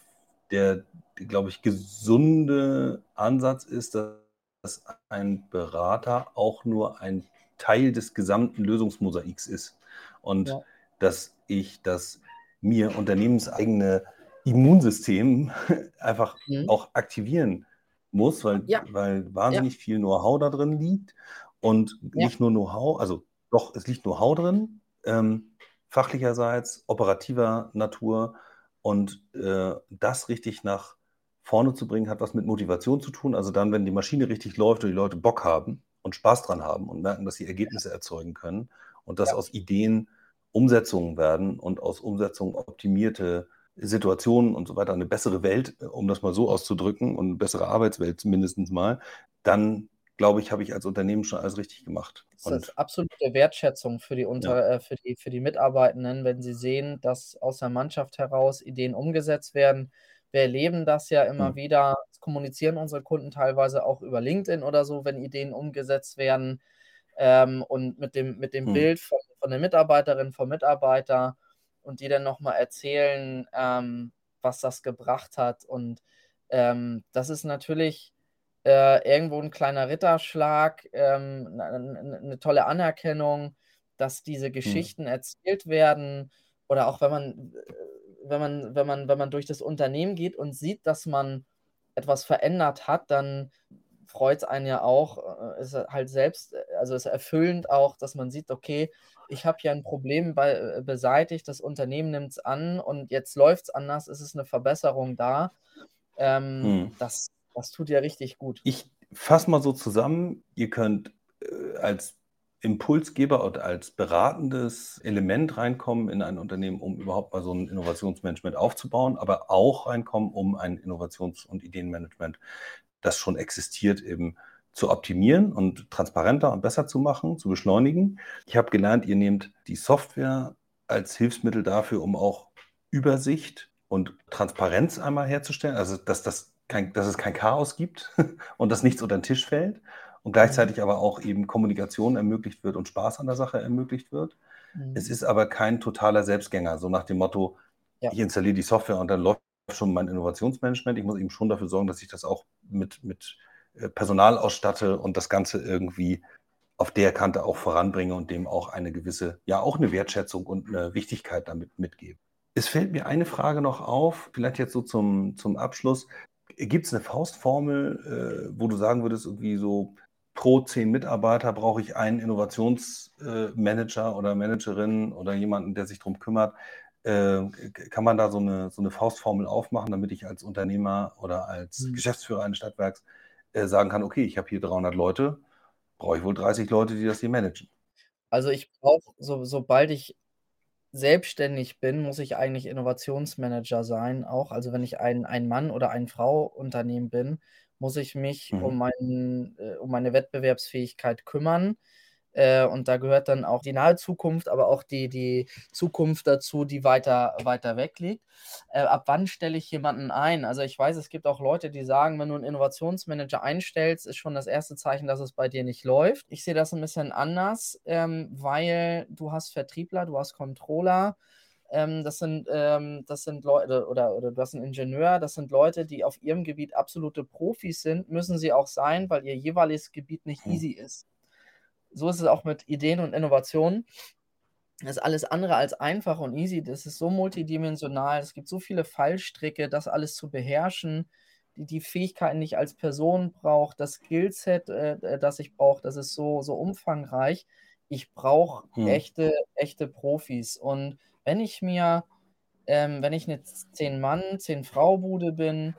der, glaube ich, gesunde Ansatz ist, dass ein Berater auch nur ein Teil des gesamten Lösungsmosaiks ist und
Ja.
dass ich das mir unternehmenseigene Immunsystem einfach
Mhm.
auch aktivieren muss, weil
Ja.
weil
Ja.
wahnsinnig viel Know-how da drin liegt und
Ja.
nicht nur Know-how also doch, es liegt Know-how drin, ähm, fachlicherseits, operativer Natur und, äh, das richtig nach vorne zu bringen, hat was mit Motivation zu tun. Also dann, wenn die Maschine richtig läuft und die Leute Bock haben und Spaß dran haben und merken, dass sie Ergebnisse erzeugen können und dass
Ja.
aus Ideen Umsetzungen werden und aus Umsetzungen optimierte Situationen und so weiter, eine bessere Welt, äh, um das mal so auszudrücken und 'ne bessere Arbeitswelt mindestens mal, dann glaube ich, habe ich als Unternehmen schon alles richtig gemacht.
Das ist absolute Wertschätzung für die
Ja.
unter äh, für die für die Mitarbeitenden, wenn sie sehen, dass aus der Mannschaft heraus Ideen umgesetzt werden. Wir erleben das ja immer
Mhm.
wieder. Das kommunizieren unsere Kunden teilweise auch über LinkedIn oder so, wenn Ideen umgesetzt werden, ähm, und mit dem mit dem
Mhm.
Bild von von der Mitarbeiterin, vom Mitarbeiter und die dann noch mal erzählen, ähm, was das gebracht hat. Und, ähm, das ist natürlich, äh, irgendwo 'n kleiner Ritterschlag, ähm, 'ne 'ne 'ne tolle Anerkennung, dass diese
Mhm.
Geschichten erzählt werden oder auch wenn man äh, wenn man wenn man wenn man durch das Unternehmen geht und sieht, dass man etwas verändert hat, dann freut's einen ja auch, äh, ist halt selbst also, ist erfüllend auch, dass man sieht: „Okay, ich habe hier 'n Problem bei äh, beseitigt, das Unternehmen nimmt's an und jetzt anders, es ist 'ne Verbesserung da.“ Ähm,
Mhm.
das das tut ja richtig gut.
Ich fasse mal so zusammen, ihr könnt, äh, als Impulsgeber oder als beratendes Element reinkommen in ein Unternehmen, um überhaupt mal so 'n Innovationsmanagement aufzubauen, aber auch reinkommen, um ein Innovations und Ideenmanagement, das schon existiert, eben zu optimieren und transparenter und besser zu machen, zu beschleunigen. Ich habe gelernt, ihr nehmt die Software als Hilfsmittel dafür, um auch Übersicht und Transparenz einmal herzustellen, also dass, das kein, dass es kein Chaos gibt und dass nichts unter den Tisch fällt und gleichzeitig mhm. aber auch eben Kommunikation ermöglicht wird und Spaß an der Sache ermöglicht wird. Mhm. Es ist aber kein totaler Selbstgänger, so nach dem Motto, ja. ich installiere die Software und dann läuft schon mein Innovationsmanagement. Ich muss eben schon dafür sorgen, dass ich das auch mit, mit äh, Personal ausstatte und das Ganze irgendwie auf der Kante auch voranbringe und dem auch eine gewisse, ja auch eine Wertschätzung und eine Wichtigkeit damit mitgebe. Es fällt mir eine Frage noch auf, vielleicht jetzt so zum, zum Abschluss. Gibt es eine Faustformel, äh, wo du sagen würdest, irgendwie so pro zehn Mitarbeiter brauche ich einen Innovationsmanager äh, oder Managerin oder jemanden, der sich darum kümmert? Äh, kann man da so eine, so eine Faustformel aufmachen, damit ich als Unternehmer oder als mhm. Geschäftsführer eines Stadtwerks äh, sagen kann, okay, ich habe hier 300 Leute, brauche ich wohl 30 Leute, die das hier managen.
Also ich brauche, so, sobald ich selbstständig bin, muss ich eigentlich Innovationsmanager sein, auch. Also wenn ich ein, ein Mann oder ein Frau Unternehmen bin, muss ich mich mhm. um, mein, äh, um meine Wettbewerbsfähigkeit kümmern. Äh, und da gehört dann auch die nahe Zukunft, aber auch die, die Zukunft dazu, die weiter, weiter weg liegt. Äh, ab wann stelle ich jemanden ein? Also ich weiß, es gibt auch Leute, die sagen, wenn du einen Innovationsmanager einstellst, ist schon das erste Zeichen, dass es bei dir nicht läuft. Ich sehe das ein bisschen anders, ähm, weil du hast Vertriebler, du hast Controller, ähm, das sind, ähm, das sind Leute oder, oder du hast einen Ingenieur, das sind Leute, die auf ihrem Gebiet absolute Profis sind, müssen sie auch sein, weil ihr jeweiliges Gebiet nicht hm. easy ist so ist es auch mit Ideen und Innovationen. Das ist alles andere als einfach und easy. Das ist so multidimensional. Es gibt so viele Fallstricke, das alles zu beherrschen, die, die Fähigkeiten, die ich als Person brauche, das Skillset, äh, äh das ich brauche, das ist so, so umfangreich. Ich brauche hm. echte, echte Profis. Und wenn ich mir, ähm, wenn ich eine 10-Mann, 10-Frau-Bude bin,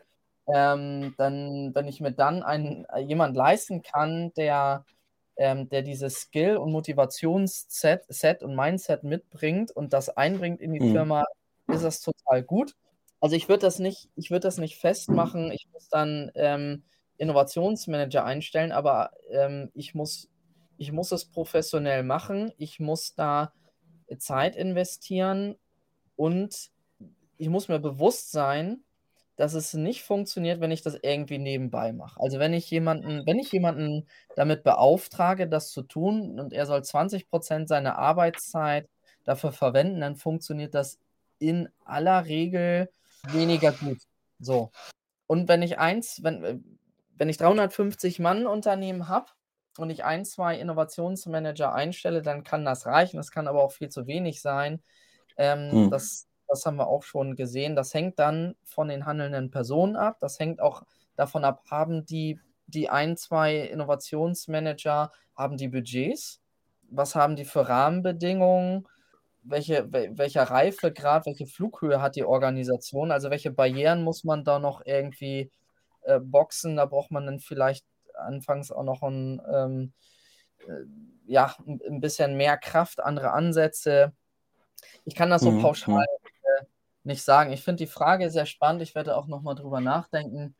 ähm, dann, wenn ich mir dann einen, äh, jemand leisten kann, der ähm, der dieses Skill- und Motivationsset Set und Mindset mitbringt und das einbringt in die mhm. Firma, ist das total gut. Also ich würde das nicht, ich würde das nicht festmachen. Ich muss dann ähm, Innovationsmanager einstellen, aber ähm, ich muss, ich muss es professionell machen. Ich muss da Zeit investieren und ich muss mir bewusst sein, dass es nicht funktioniert, wenn ich das irgendwie nebenbei mache. Also wenn ich jemanden, wenn ich jemanden damit beauftrage, das zu tun und er soll 20 Prozent seiner Arbeitszeit dafür verwenden, dann funktioniert das in aller Regel weniger gut. So. Und wenn ich eins, wenn, wenn ich 350 Mann Unternehmen habe und ich ein, zwei Innovationsmanager einstelle, dann kann das reichen. Das kann aber auch viel zu wenig sein. Ähm, hm. Das das haben wir auch schon gesehen. Das hängt dann von den handelnden Personen ab. Das hängt auch davon ab, haben die, die ein, zwei Innovationsmanager, haben die Budgets? Was haben die für Rahmenbedingungen? Welche, welcher Reifegrad, welche Flughöhe hat die Organisation? Also welche Barrieren muss man da noch irgendwie äh, boxen? Da braucht man dann vielleicht anfangs auch noch ein, ähm, äh, ja, ein bisschen mehr Kraft, andere Ansätze. Ich kann das so mhm. pauschal mhm nicht sagen. Ich finde die Frage sehr spannend. Ich werde auch nochmal drüber nachdenken.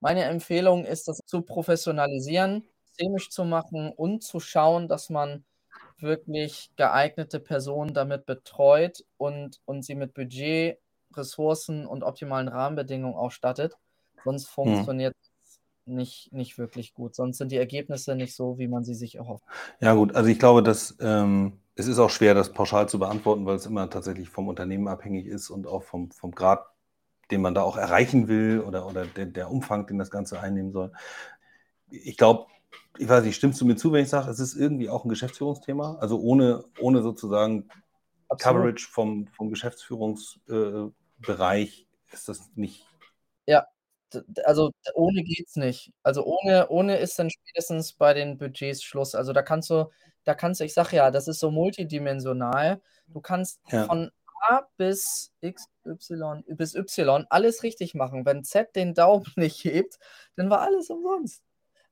Meine Empfehlung ist, das zu professionalisieren, systemisch zu machen und zu schauen, dass man wirklich geeignete Personen damit betreut und, und sie mit Budget, Ressourcen und optimalen Rahmenbedingungen ausstattet. Sonst hm. funktioniert es nicht, nicht wirklich gut. Sonst sind die Ergebnisse nicht so, wie man sie sich erhofft.
Ja, gut. Also ich glaube, dass ähm, es ist auch schwer, das pauschal zu beantworten, weil es immer tatsächlich vom Unternehmen abhängig ist und auch vom, vom Grad, den man da auch erreichen will oder, oder der, der Umfang, den das Ganze einnehmen soll. Ich glaube, ich weiß nicht, stimmst du mir zu, wenn ich sage, es ist irgendwie auch ein Geschäftsführungsthema? Also ohne, ohne sozusagen Absolut. Coverage vom, vom Geschäftsführungsbereich äh, ist das nicht.
Ja, also ohne geht's nicht. Also ohne, ohne ist dann spätestens bei den Budgets Schluss. Also da kannst du, da kannst du, ich sag ja, das ist so multidimensional. Du kannst ja. von A bis X, Y, bis Y alles richtig machen. Wenn Z den Daumen nicht hebt, dann war alles umsonst.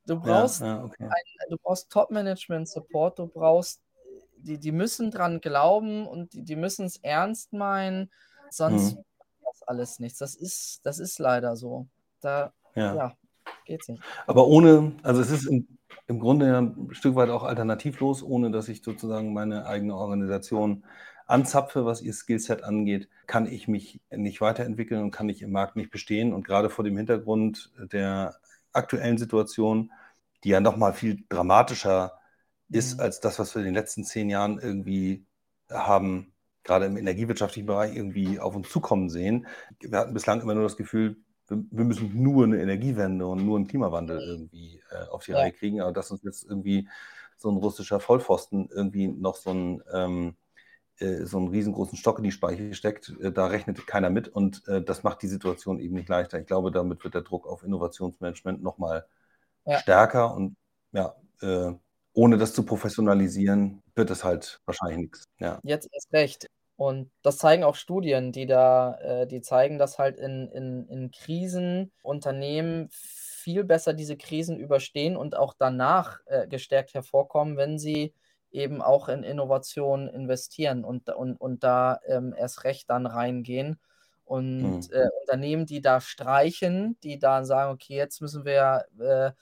Du brauchst, ja, ja, okay. brauchst Top-Management-Support, du brauchst, die, die müssen dran glauben und die, die müssen es ernst meinen, sonst mhm. das alles nichts. Das ist, das ist leider so. Da ja. ja, geht's nicht.
Aber ohne, also es ist im im Grunde ja ein Stück weit auch alternativlos, ohne dass ich sozusagen meine eigene Organisation anzapfe, was ihr Skillset angeht, kann ich mich nicht weiterentwickeln und kann ich im Markt nicht bestehen. Und gerade vor dem Hintergrund der aktuellen Situation, die ja noch mal viel dramatischer ist mhm. als das, was wir in den letzten zehn Jahren irgendwie haben, gerade im energiewirtschaftlichen Bereich irgendwie auf uns zukommen sehen. Wir hatten bislang immer nur das Gefühl, wir müssen nur eine Energiewende und nur einen Klimawandel irgendwie äh, auf die ja. Reihe kriegen, aber dass uns jetzt irgendwie so ein russischer Vollpfosten irgendwie noch so ein ähm, äh, so einen riesengroßen Stock in die Speiche steckt, äh, da rechnet keiner mit und äh, das macht die Situation eben nicht leichter. Ich glaube, damit wird der Druck auf Innovationsmanagement nochmal ja. stärker und ja, ohne das zu professionalisieren, wird es halt wahrscheinlich nichts. Ja.
Jetzt erst recht. Und das zeigen auch Studien, die da, äh, die zeigen, dass halt in, in, in Krisen Unternehmen viel besser diese Krisen überstehen und auch danach äh, gestärkt hervorkommen, wenn sie eben auch in Innovation investieren und, und, und da ähm, erst recht dann reingehen. Und mhm. äh, Unternehmen, die da streichen, die da sagen, okay, jetzt müssen wir äh, äh,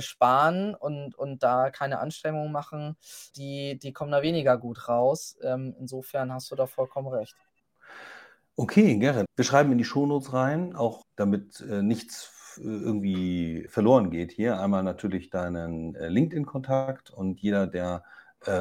sparen und, und da keine Anstrengungen machen, die, die kommen da weniger gut raus. Ähm, insofern hast du da vollkommen recht.
Okay, Gerrit, wir schreiben in die Shownotes rein, auch damit äh, nichts irgendwie verloren geht hier. Einmal natürlich deinen äh, LinkedIn-Kontakt und jeder, der äh,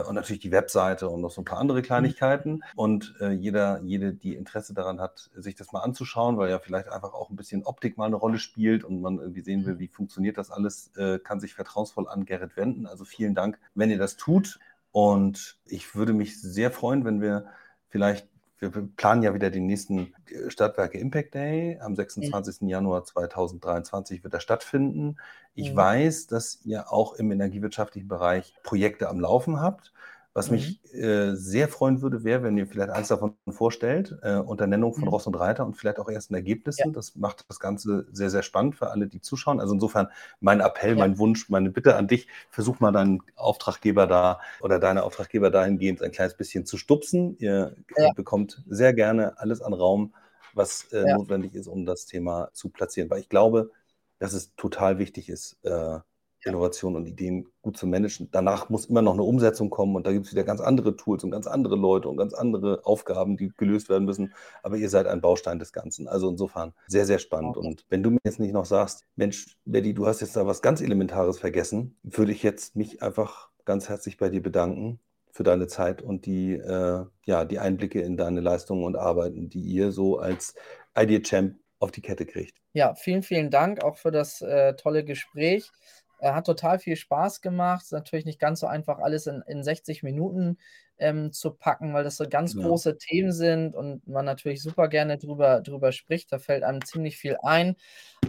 und natürlich die Webseite und noch so ein paar andere mhm. Kleinigkeiten. Und äh, jeder, jede, die Interesse daran hat, sich das mal anzuschauen, weil ja vielleicht einfach auch ein bisschen Optik mal eine Rolle spielt und man irgendwie sehen will, wie funktioniert das alles, äh, kann sich vertrauensvoll an Gerrit wenden. Also vielen Dank, wenn ihr das tut. Und ich würde mich sehr freuen, wenn wir vielleicht wir planen ja wieder den nächsten äh, Stadtwerke Impact Day. Am 26. Mhm. Januar 2023 wird er stattfinden. Ich mhm. weiß, dass ihr auch im energiewirtschaftlichen Bereich Projekte am Laufen habt. Was mhm. mich äh, sehr freuen würde, wäre, wenn ihr vielleicht eins davon vorstellt, äh, unter Nennung von mhm. Ross und Reiter und vielleicht auch ersten Ergebnissen. Ja. Das macht das Ganze sehr, sehr spannend für alle, die zuschauen. Also insofern mein Appell, ja. mein Wunsch, meine Bitte an dich, versuch mal deinen Auftraggeber da oder deine Auftraggeber dahingehend ein kleines bisschen zu stupsen. Ihr ja. bekommt sehr gerne alles an Raum, was äh, notwendig ist, um das Thema zu platzieren. Weil ich glaube, dass es total wichtig ist, äh, Innovation und Ideen gut zu managen. Danach muss immer noch eine Umsetzung kommen und da gibt es wieder ganz andere Tools und ganz andere Leute und ganz andere Aufgaben, die gelöst werden müssen. Aber ihr seid ein Baustein des Ganzen. Also insofern sehr, sehr spannend. Okay. Und wenn du mir jetzt nicht noch sagst, Mensch, Betty, du hast jetzt da was ganz Elementares vergessen, würde ich jetzt mich einfach ganz herzlich bei dir bedanken für deine Zeit und die, äh, ja, die Einblicke in deine Leistungen und Arbeiten, die ihr so als Idea Champ auf die Kette kriegt.
Ja, vielen, vielen Dank auch für das äh, tolle Gespräch. Er hat total viel Spaß gemacht. Ist natürlich nicht ganz so einfach, alles in, in 60 Minuten ähm, zu packen, weil das so ganz ja. große Themen sind und man natürlich super gerne drüber, drüber spricht. Da fällt einem ziemlich viel ein.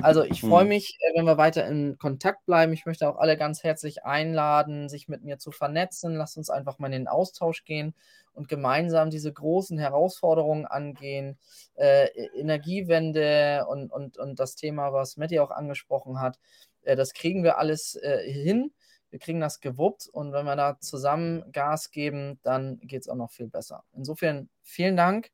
Also ich freue mhm. mich, äh, wenn wir weiter in Kontakt bleiben. Ich möchte auch alle ganz herzlich einladen, sich mit mir zu vernetzen. Lasst uns einfach mal in den Austausch gehen und gemeinsam diese großen Herausforderungen angehen. Äh, Energiewende und, und, und das Thema, was Matti auch angesprochen hat. Äh, das kriegen wir alles äh, hin. Wir kriegen das gewuppt und wenn wir da zusammen Gas geben, dann geht es auch noch viel besser. Insofern vielen Dank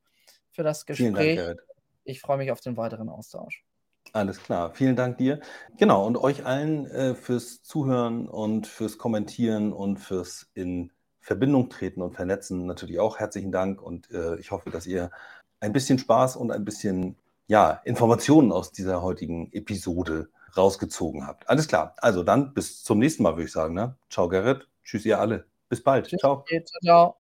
für das Gespräch. Dank, ich freue mich auf den weiteren Austausch.
Alles klar, vielen Dank dir. Genau, und euch allen äh, fürs Zuhören und fürs Kommentieren und fürs in Verbindung treten und vernetzen natürlich auch herzlichen Dank und äh, ich hoffe, dass ihr ein bisschen Spaß und ein bisschen ja, Informationen aus dieser heutigen Episode rausgezogen habt. Alles klar. Also dann bis zum nächsten Mal, würde ich sagen. Ne? Ciao, Gerrit. Tschüss, ihr alle. Bis bald. Tschüss. Ciao. Ciao.